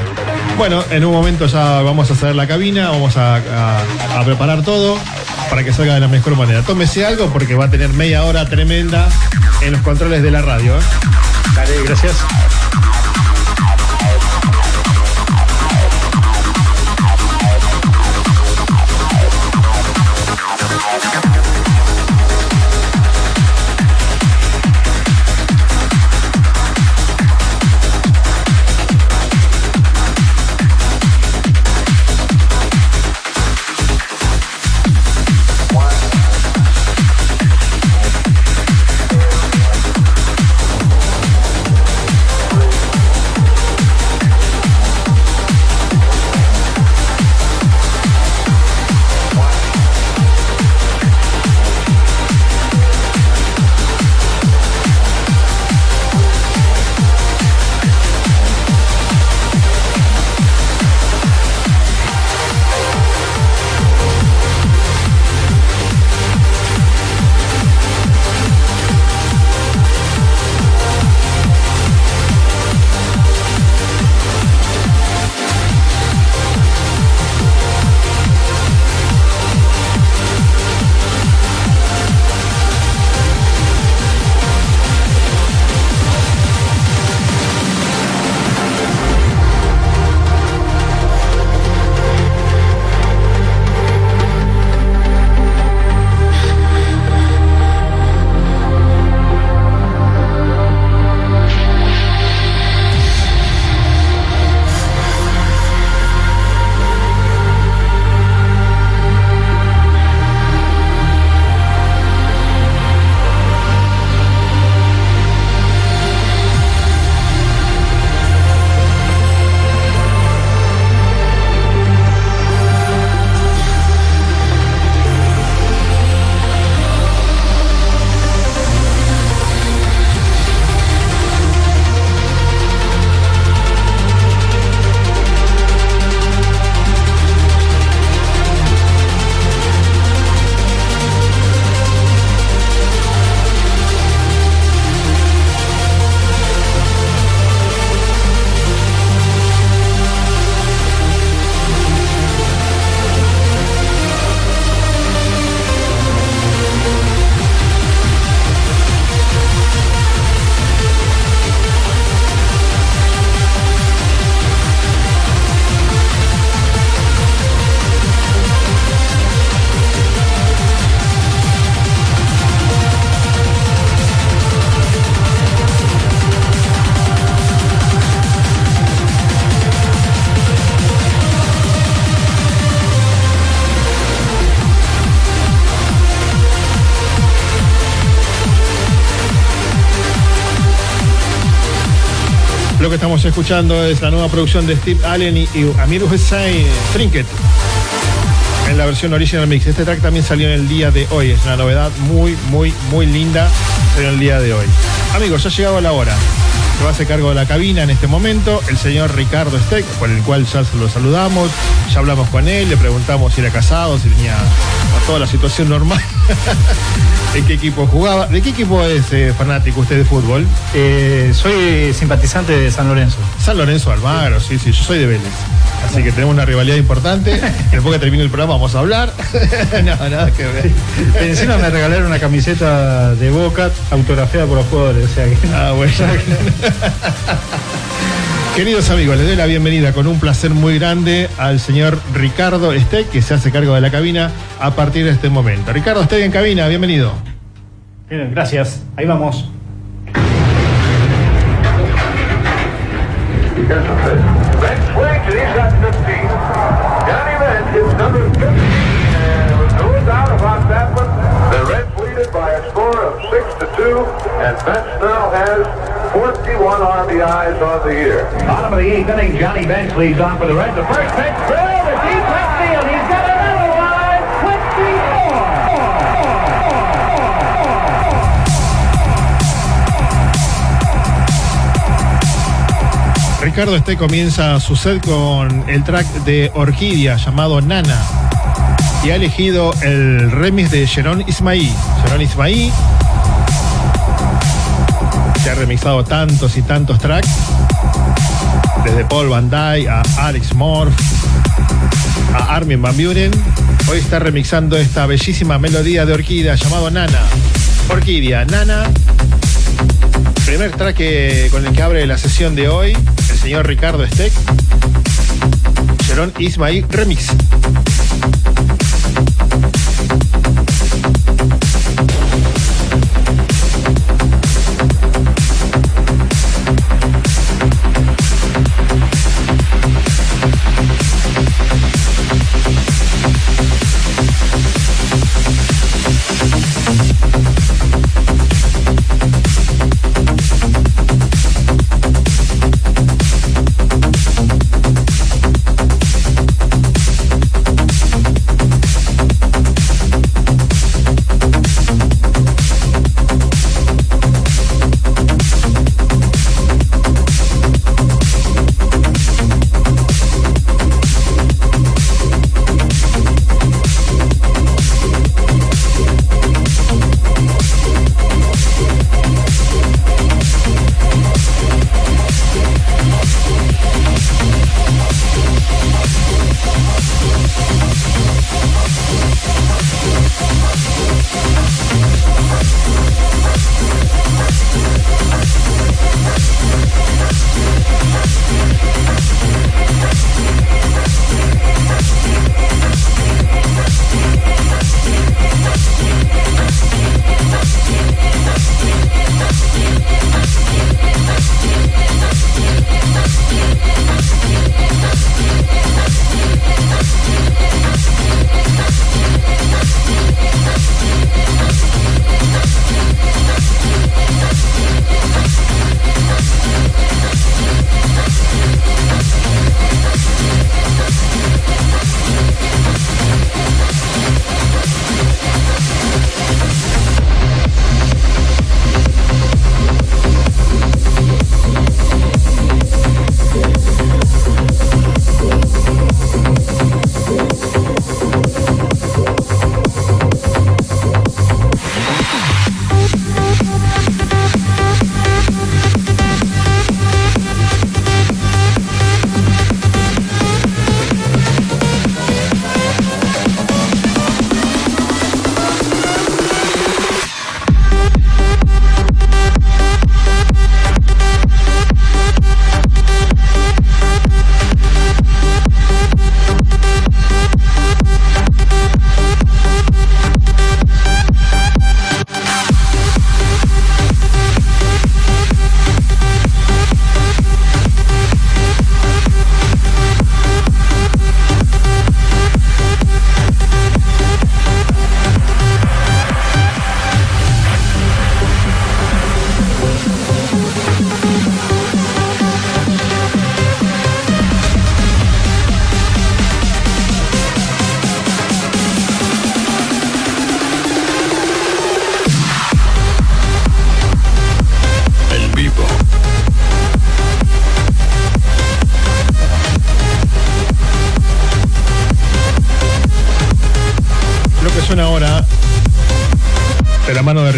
Bueno, en un momento ya vamos a hacer la cabina, vamos a, a- a preparar todo para que salga de la mejor manera. Tómese algo porque va a tener media hora tremenda en los controles de la radio. ¿eh? Dale, gracias. Estamos escuchando es la nueva producción de Steve Allen y, y Amir Hussein Trinket en la versión original mix. Este track también salió en el día de hoy. Es una novedad muy, muy, muy linda en el día de hoy. Amigos, ya ha llegado la hora. Se va a hacer cargo de la cabina en este momento el señor Ricardo Steck, por el cual ya lo saludamos. Ya hablamos con él, le preguntamos si era casado, si tenía toda la situación normal. ¿En qué equipo jugaba? ¿De qué equipo es eh, fanático usted de fútbol? Eh, soy simpatizante de San Lorenzo. San Lorenzo Almagro, sí, sí, yo soy de Vélez. Así que tenemos una rivalidad importante. Después que termine el programa vamos a hablar. no, nada que ver. Encima me regalaron una camiseta de Boca autografiada por los jugadores. O sea que... Ah, bueno. Queridos amigos, les doy la bienvenida con un placer muy grande al señor Ricardo Steck, que se hace cargo de la cabina a partir de este momento. Ricardo Steck en cabina, bienvenido. Bien, gracias. Ahí vamos. Red swings and he's got 15. Johnny Bench hits number 15 and it was no doubt about that one. The Reds lead it by a score of 6 to 2 and Bench now has 41 RBIs on the year. Bottom of the eighth inning, Johnny Bench leads on for the Reds. The first pitch, Bill, the deep left field. He's got another line. 24. Ricardo Steck comienza su set con el track de Orquídea llamado Nana y ha elegido el remix de Sharon Ismaí. Sharon Ismaí que ha remixado tantos y tantos tracks, desde Paul Van Dyke a Alex Morph, a Armin Van Buren. Hoy está remixando esta bellísima melodía de Orquídea llamado Nana. Orquídea, Nana. Primer track que- con el que abre la sesión de hoy, el señor Ricardo Steck. Sharon Ismail Remix.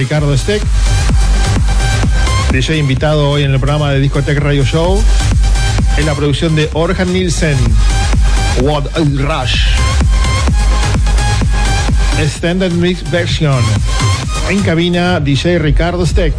Ricardo Steck. DJ invitado hoy en el programa de Discotech Radio Show. En la producción de Orhan Nielsen. What a Rush. Extended Mix Version. En cabina, DJ Ricardo Steck.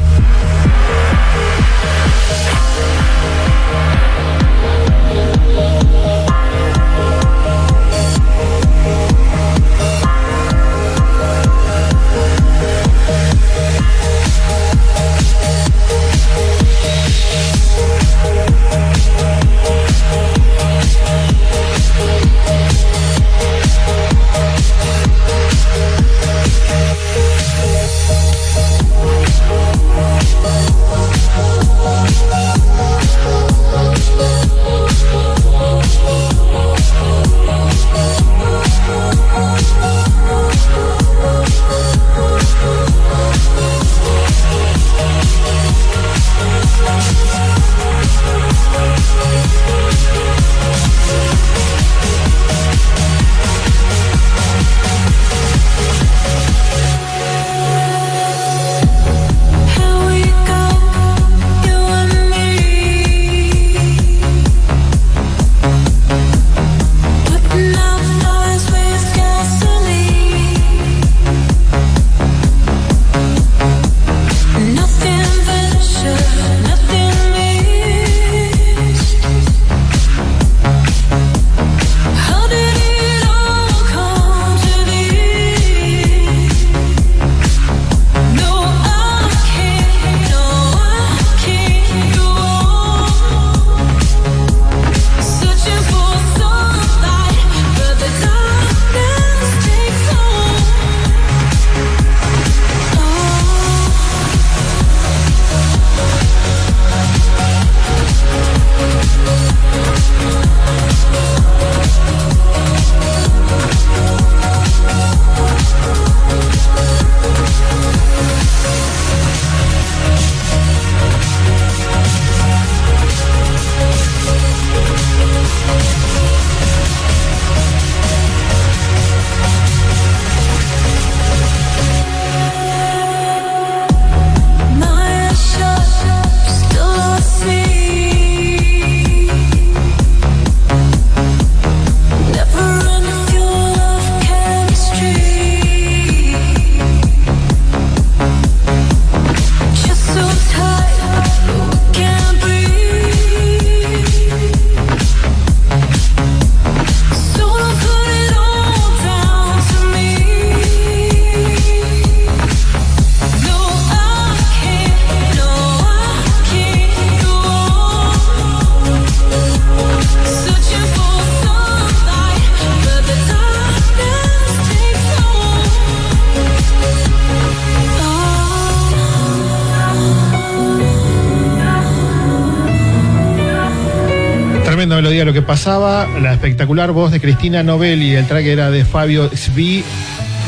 Lo que pasaba, la espectacular voz de Cristina Novelli, el track era de Fabio Svi,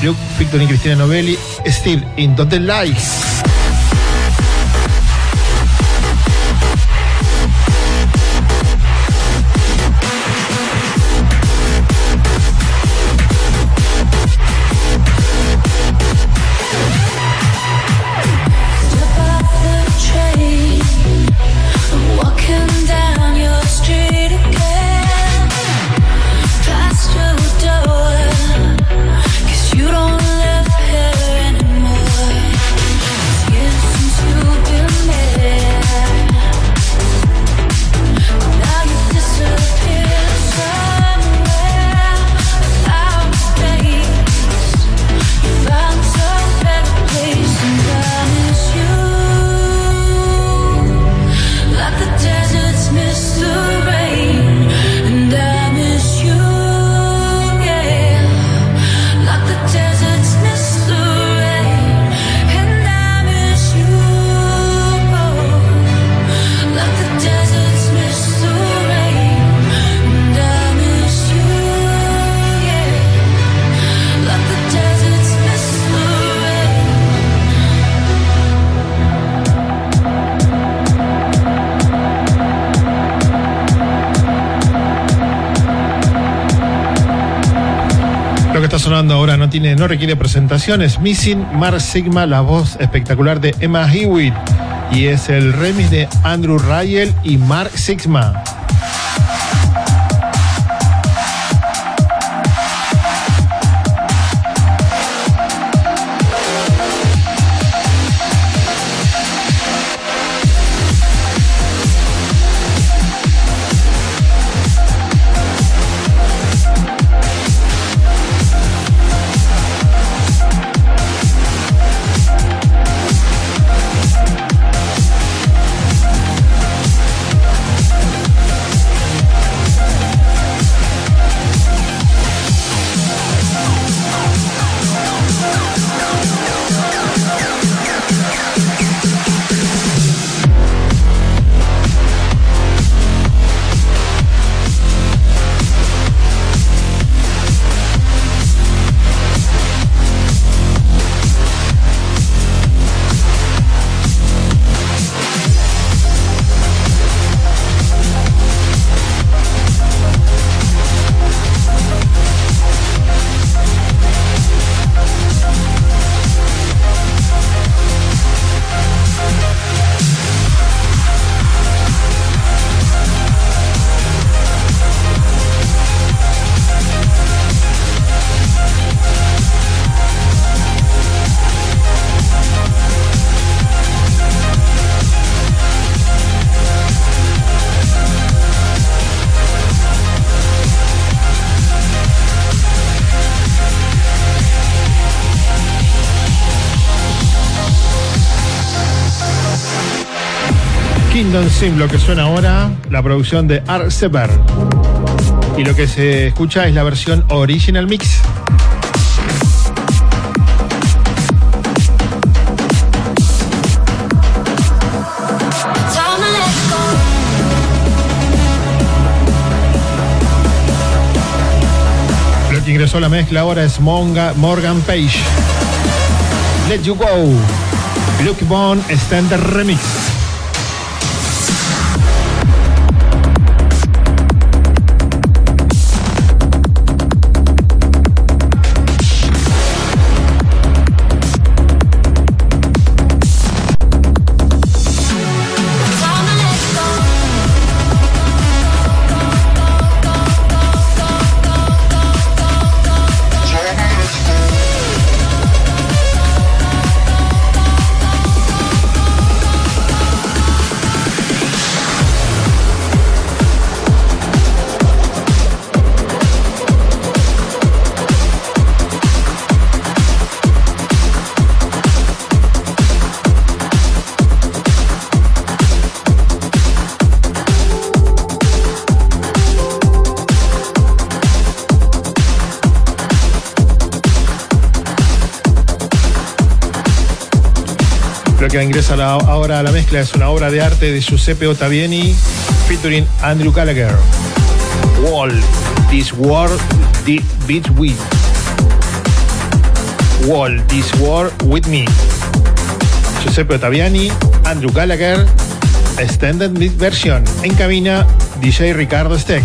Luke Victor y Cristina Novelli, Steve Into the Lights. No requiere presentaciones. Missing Mar Sigma, la voz espectacular de Emma Hewitt. Y es el remix de Andrew Rayel y Mark Sigma. Sim, lo que suena ahora, la producción de Art. Y lo que se escucha es la versión Original Mix. Lo que ingresó a la mezcla ahora es Monga- Morgan Page. Let You Go. Luke Bond Standard Remix. Ingresa la- ahora a la mezcla es una obra de arte de Giuseppe Ottaviani featuring Andrew Gallagher. Wall, This War, The Beat With. Wall, This War With Me. Giuseppe Ottaviani, Andrew Gallagher, Extended Mix Version. En cabina, DJ Ricardo Steck.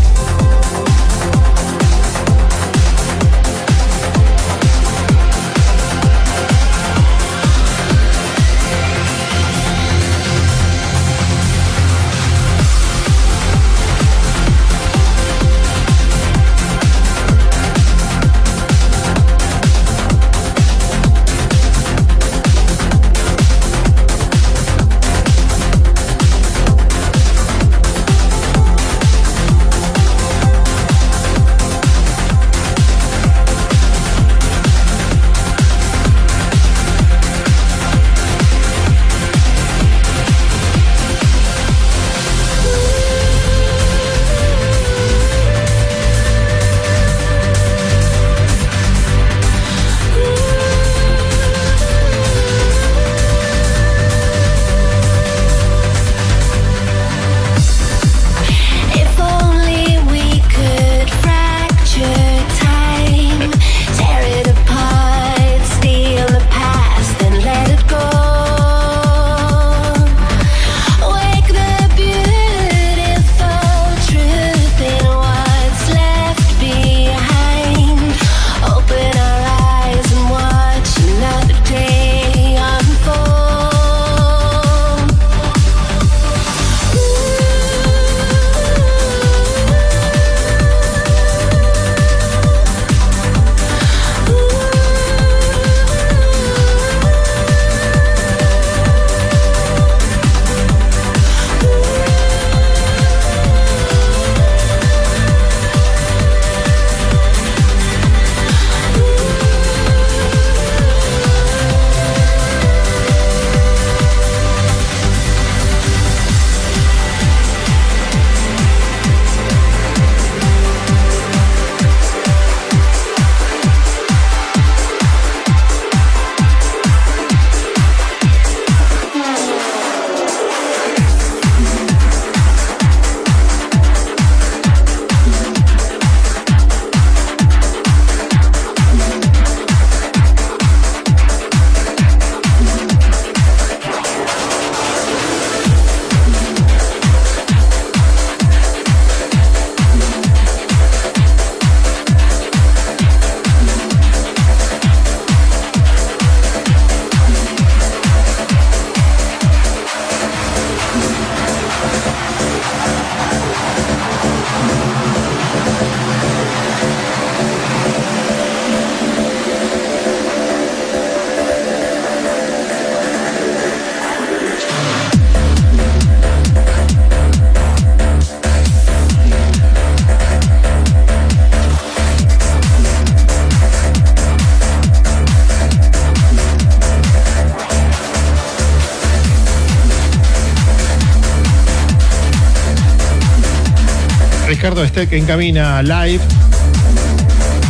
Ricardo Steck en cabina live.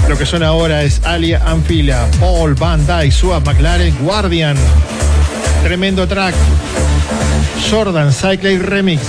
Lo que suena ahora es Alia Anfila, Paul Van Dyke, Suab McLaren, Guardian. Tremendo track. Jordan Cyclade Remix.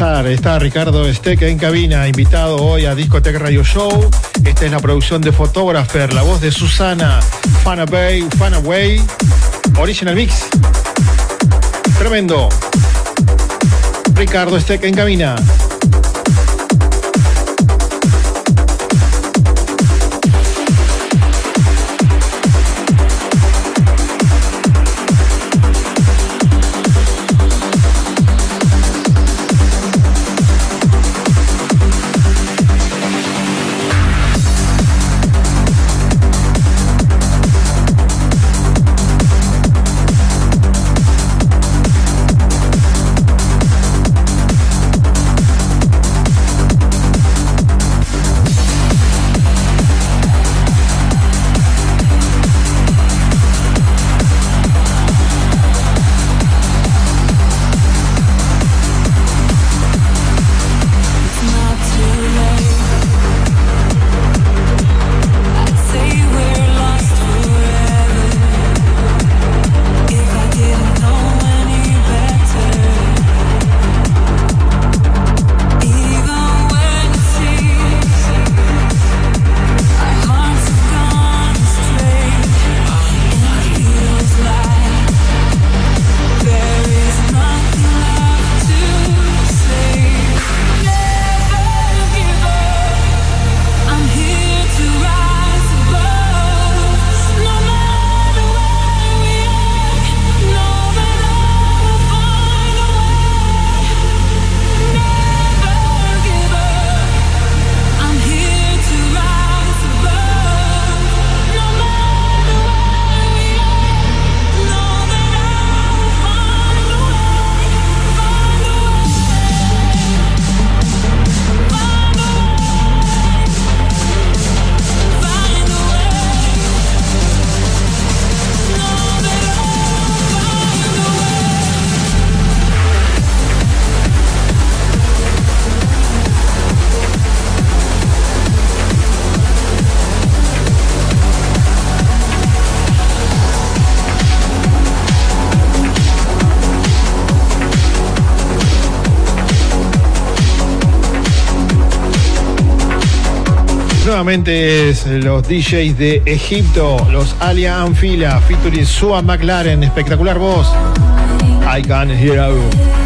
Está Ricardo Steck en cabina, invitado hoy a Discotech Radio Show. Esta es la producción de Photographer, la voz de Susana Fanaway, Fanaway, Original Mix. Tremendo. Ricardo Steck en cabina. Es los DJs de Egipto, los Alia Anfila, featuring Sua McLaren, espectacular voz. I can hear you.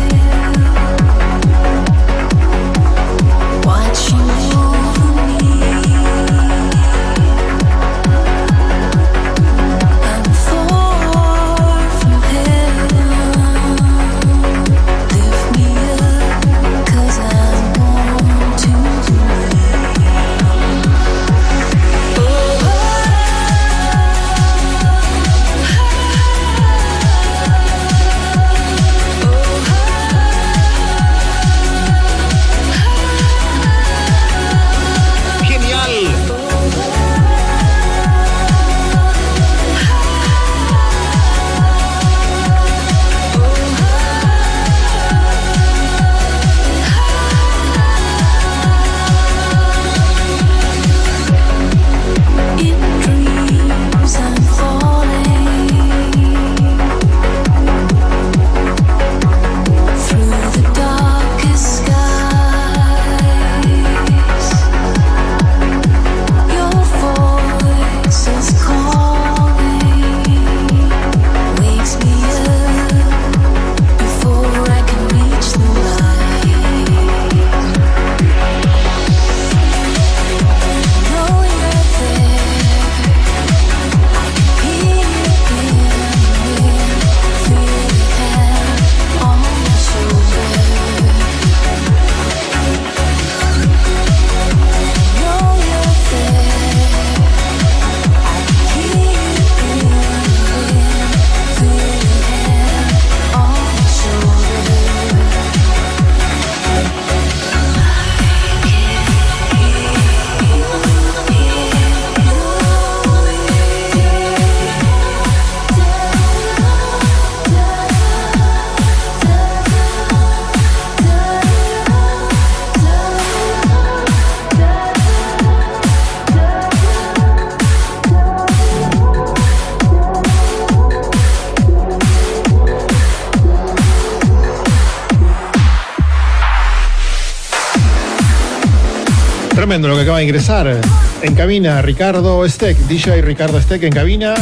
Lo que acaba de ingresar. En cabina, Ricardo Steck, DJ Ricardo Steck en cabina.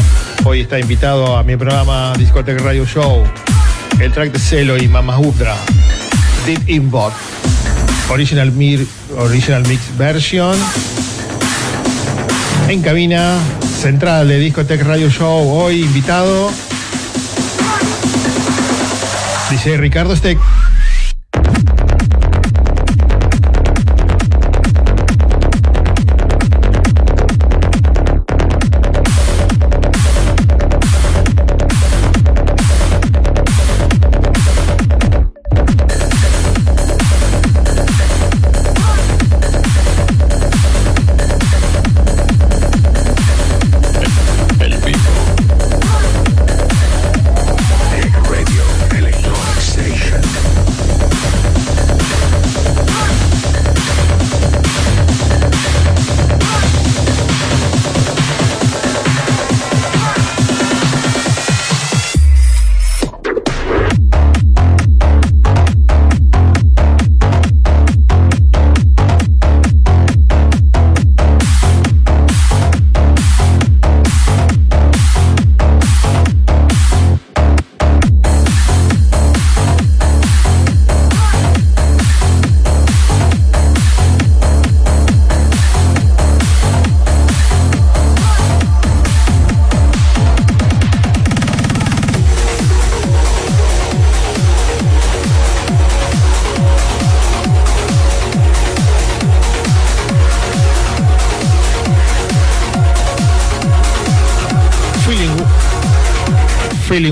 Hoy está invitado a mi programa Discotech Radio Show. El track de Celo y Mama Udra. Deep Inbot. Original, Mir, original Mix Version. En cabina, central de Discotech Radio Show. Hoy invitado. DJ Ricardo Steck.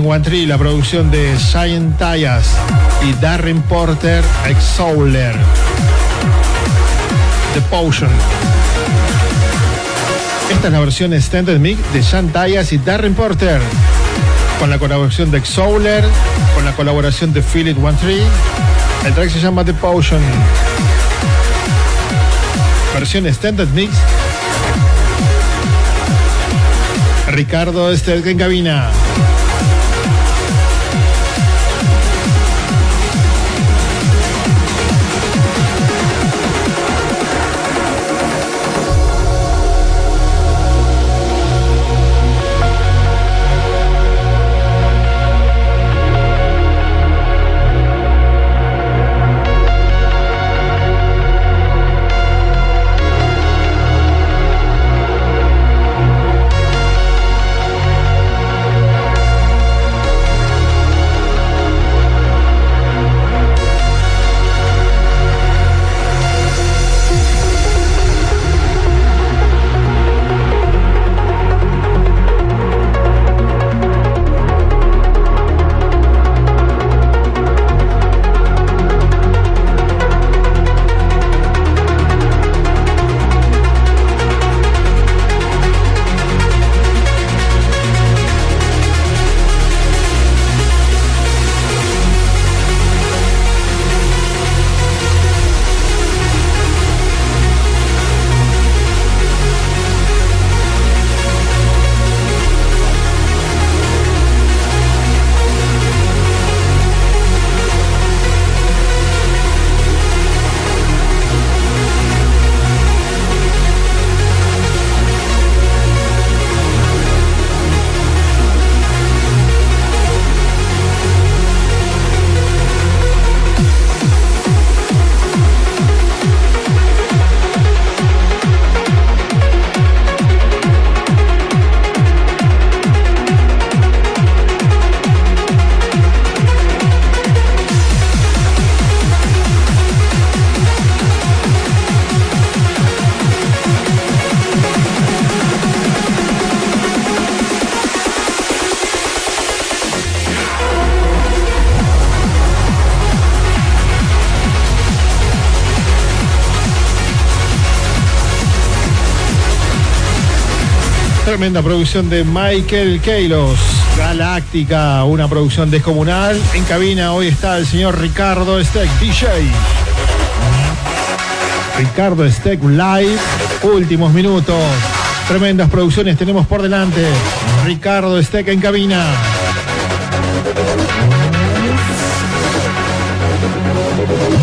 One Tree, la producción de Giant Tayas y Darren Porter, Exouler. The Potion. Esta es la versión Extended Mix de Giant Tayas y Darren Porter. Con la colaboración de Exouler, con la colaboración de One Tree. El track se llama The Potion. Versión Extended Mix Ricardo Estel en cabina. Tremenda producción de Michael Keilos, Galáctica, una producción descomunal. En cabina hoy está el señor Ricardo Steck, DJ. Ricardo Steck Live, últimos minutos. Tremendas producciones tenemos por delante. Ricardo Steck en cabina.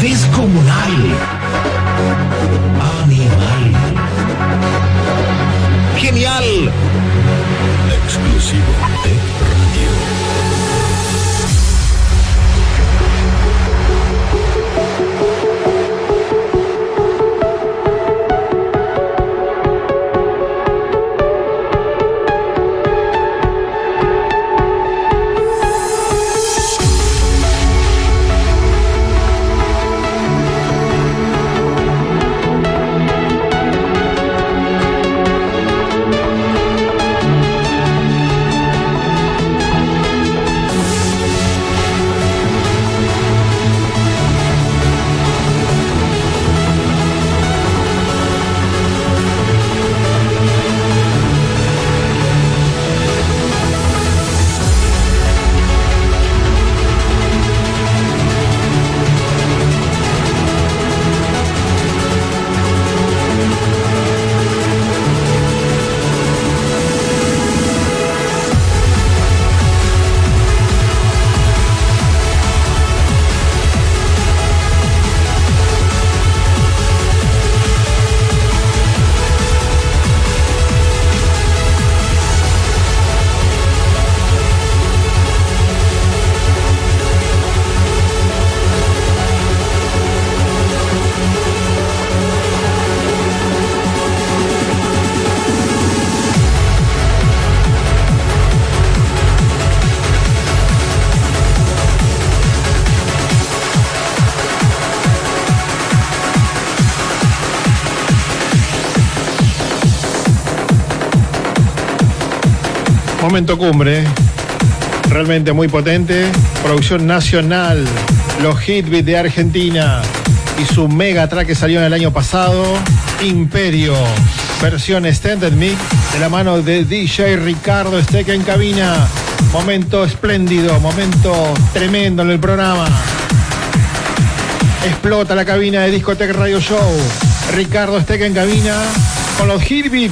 Descomunal. Momento cumbre. Realmente muy potente. Producción nacional. Los Hitbeat de Argentina. Y su mega track que salió en el año pasado. Imperio. Versión Extended Mix. De la mano de DJ Ricardo Esteca en cabina. Momento espléndido. Momento tremendo en el programa. Explota la cabina de Discotech Radio Show. Ricardo Esteca en cabina. Con los Hitbeat.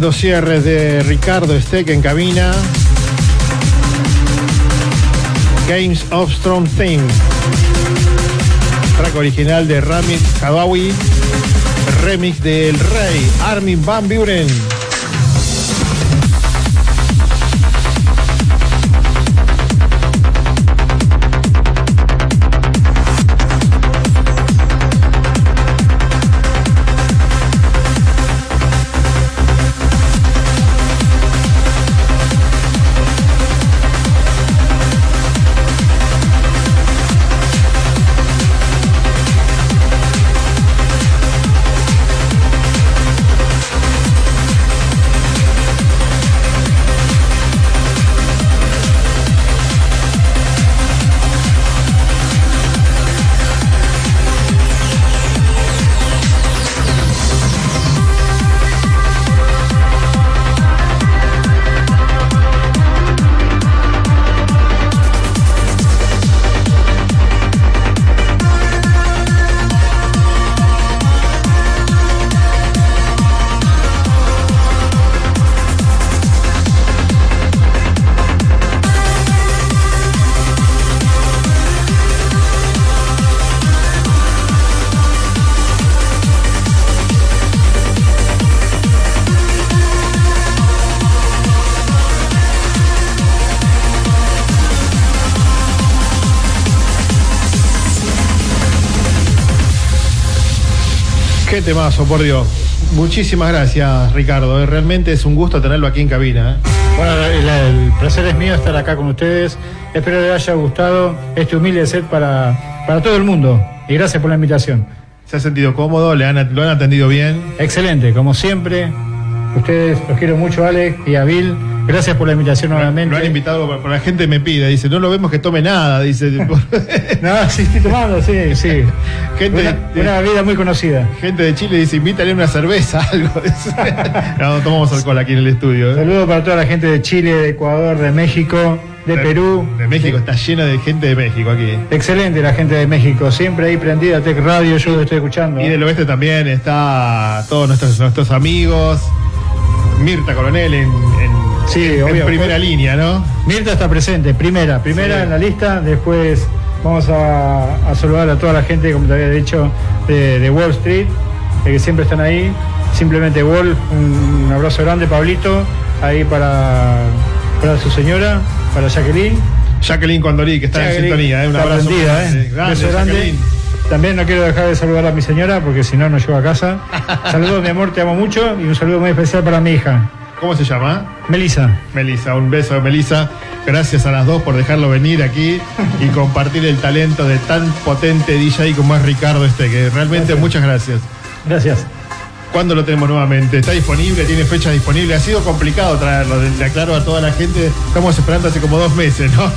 Tremendo cierre de Ricardo Steck en cabina. Games of Strong Theme. Track original de Rami Kawaii. Remix del Rey Armin Van Buren. Temazo, por Dios. Muchísimas gracias, Ricardo. Eh, Realmente es un gusto tenerlo aquí en cabina. eh. Bueno, el, el placer es mío estar acá con ustedes. Espero les haya gustado este humilde set para, para todo el mundo. Y gracias por la invitación. ¿Se ha sentido cómodo? ¿Le han, ¿Lo han atendido bien? Excelente, como siempre. Ustedes los quiero mucho, Alex y a Bill. Gracias por la invitación nuevamente. Lo han invitado, pero la gente me pide, dice, no lo vemos que tome nada, dice. no, sí, estoy tomando, sí, sí. Gente, una, una bebida muy conocida. Gente de Chile dice, invítale una cerveza, algo. no, no tomamos alcohol aquí en el estudio. ¿eh? Saludos para toda la gente de Chile, de Ecuador, de México, de, Perú. De México, está lleno de gente de México aquí. Excelente la gente de México, siempre ahí prendida, Tech Radio, yo lo estoy escuchando. Y del oeste también está todos nuestros, nuestros amigos. Mirta Coronel en, en, Sí, en obvio. primera línea, ¿no? Mirta está presente, primera, primera Sí. en la lista, después vamos a, a saludar a toda la gente, como te había dicho, de, de Wall Street, eh, que siempre están ahí. Simplemente Wall, un, un abrazo grande, Pablito, ahí para, para su señora, para Jacqueline. Jacqueline Condorí, que está en sintonía, ¿eh? un abrazo. prendida, grande. ¿eh? Grande, grande. También no quiero dejar de saludar a mi señora porque si no, no llego a casa. Saludos, mi amor, te amo mucho y un saludo muy especial para mi hija. ¿Cómo se llama? Melissa. Melissa, un beso de Melissa. Gracias a las dos por dejarlo venir aquí y compartir el talento de tan potente DJ como es Ricardo este, que realmente muchas gracias. Gracias. ¿Cuándo lo tenemos nuevamente? ¿Está disponible? ¿Tiene fecha disponible? Ha sido complicado traerlo, le aclaro a toda la gente. Estamos esperando hace como dos meses, ¿no?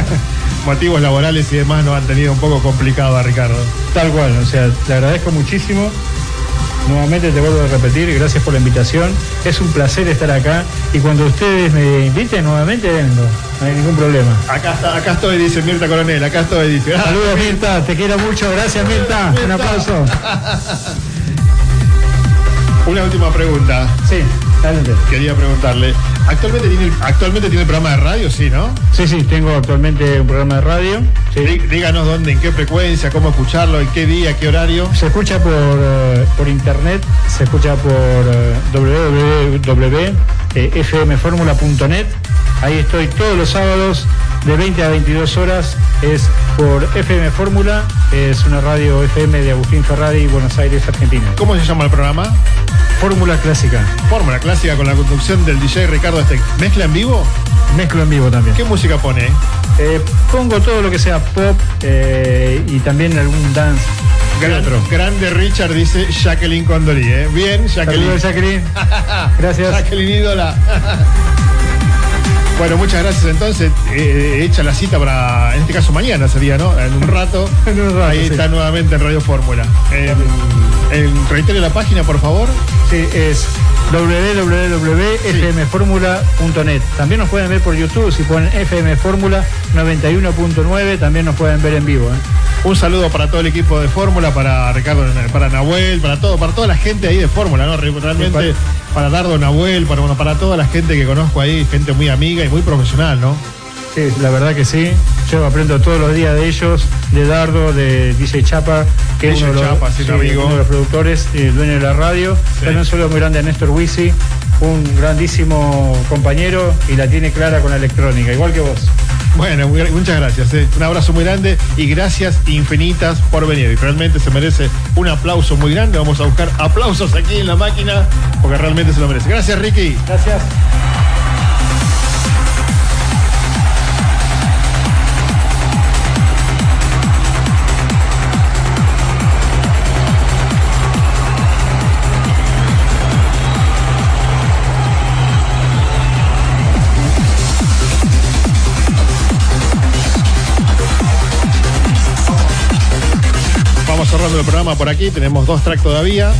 Motivos laborales y demás nos han tenido un poco complicado a Ricardo. Tal cual, o sea, te agradezco muchísimo. Nuevamente te vuelvo a repetir, gracias por la invitación. Es un placer estar acá y cuando ustedes me inviten nuevamente vengo, no hay ningún problema. Acá, está, acá estoy, dice Mirta Coronel, acá estoy, dice. Saludos Mirta, te quiero mucho, gracias Mirta, un aplauso. Una última pregunta. Sí, adelante. Quería preguntarle, ¿actualmente tiene, actualmente tiene programa de radio? Sí, ¿no? Sí, sí, tengo actualmente un programa de radio. Sí. Dí- Díganos dónde, en qué frecuencia, cómo escucharlo, en qué día, qué horario. Se escucha por, eh, por internet, se escucha por eh, www.fmformula.net. Ahí estoy todos los sábados de 20 a 22 horas. Es por FM Fórmula, es una radio FM de Agustín Ferrari, Buenos Aires, Argentina. ¿Cómo se llama el programa? Fórmula clásica. Fórmula clásica con la conducción del DJ Ricardo Steck. ¿Mezcla en vivo? Mezclo en vivo también. ¿Qué música pone? Eh, pongo todo lo que sea pop eh, y también algún dance. Gran- otro. Grande Richard dice Jacqueline Condorí, ¿eh? Bien, Jacqueline. Saludos, Jacqueline. Gracias. Jacqueline ídola. Bueno, muchas gracias. Entonces, eh, hecha la cita para, en este caso mañana sería, ¿no? En un rato. En un rato, Ahí sí. está nuevamente en Radio Fórmula. Eh, en- reitere la página, por favor. Sí, es www.fmformula.net. También nos pueden ver por YouTube si ponen FM Fórmula 91.9, también nos pueden ver en vivo. ¿eh? Un saludo para todo el equipo de Fórmula, para Ricardo, para Nahuel, para todo, para toda la gente ahí de Fórmula, ¿no? Realmente para Dardo Nahuel, para, bueno, para toda la gente que conozco ahí, gente muy amiga y muy profesional, ¿no? Sí, la verdad que sí. Yo aprendo todos los días de ellos, de Dardo, de DJ Chapa, que es uno de, los, sí, sí, uno de los productores, el dueño de la radio. También un saludo muy grande a Néstor Wisi, un grandísimo compañero y la tiene clara con la electrónica, igual que vos. Bueno, muy- muchas gracias. ¿eh? Un abrazo muy grande y gracias infinitas por venir. Realmente se merece un aplauso muy grande. Vamos a buscar aplausos aquí en la máquina porque realmente se lo merece. Gracias, Ricky. Gracias. El programa por aquí. Tenemos dos tracks todavía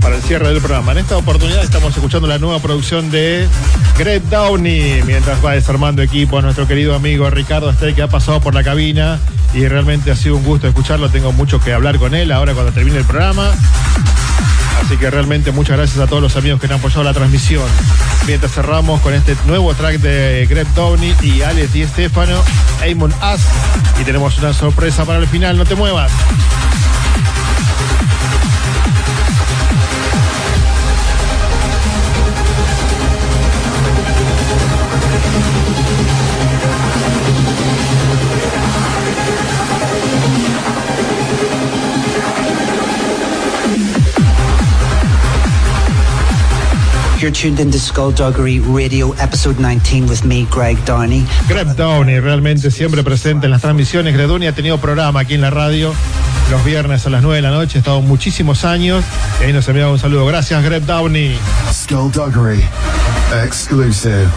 para el cierre del programa. En esta oportunidad estamos escuchando la nueva producción de Greg Downey mientras va desarmando equipo a nuestro querido amigo Ricardo Estey que ha pasado por la cabina y realmente ha sido un gusto escucharlo. Tengo mucho que hablar con él ahora cuando termine el programa. Así que realmente muchas gracias a todos los amigos que han apoyado la transmisión. Mientras cerramos con este nuevo track de Greg Downey y Alex Di Stefano, Amon As. Y tenemos una sorpresa para el final, no te muevas. You're tuned into Skullduggery Radio, episode 19, with me, Greg Downey. Greg Downey, realmente siempre presente en las transmisiones. Greg Downey ha tenido programa aquí en la radio los viernes a las 9 de la noche, ha estado muchísimos años y ahí nos enviaba un saludo. Gracias, Greg Downey. Skullduggery. Exclusive.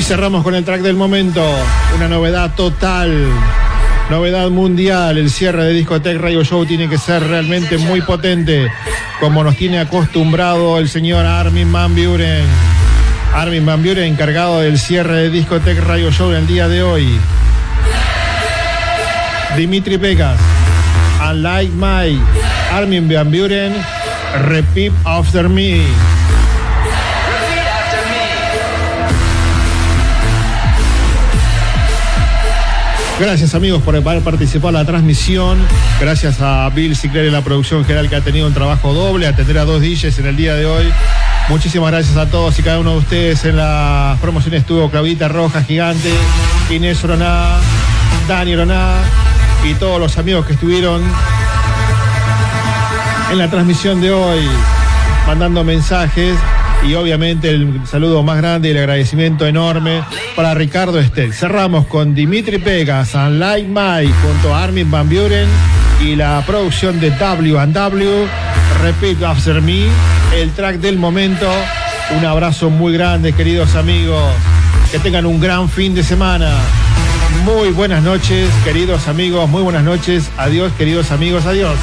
Y cerramos con el track del momento. Una novedad total. Novedad mundial. El cierre de Discotech Radio Show tiene que ser realmente muy potente. Como nos tiene acostumbrado el señor Armin Van Buren. Armin Van Buren, encargado del cierre de Discotech Radio Show en el día de hoy. Dimitri Vegas. Unlike My. Armin Van Buren. Repeat after me. Gracias amigos por haber participado en la transmisión. Gracias a Bill Sicler en la producción general que ha tenido un trabajo doble, atender a dos DJs en el día de hoy. Muchísimas gracias a todos y cada uno de ustedes. En la promoción estuvo Claudita Roja, Gigante, Inés Oroná, Dani Oroná y todos los amigos que estuvieron en la transmisión de hoy, mandando mensajes y obviamente el saludo más grande y el agradecimiento enorme para Ricardo Estel. Cerramos con Dimitri Pegas, Unlike Mike, junto a Armin Van Buren y la producción de W&W, Repeat After Me, el track del momento. Un abrazo muy grande, queridos amigos. Que tengan un gran fin de semana. Muy buenas noches, queridos amigos. Muy buenas noches. Adiós, queridos amigos. Adiós.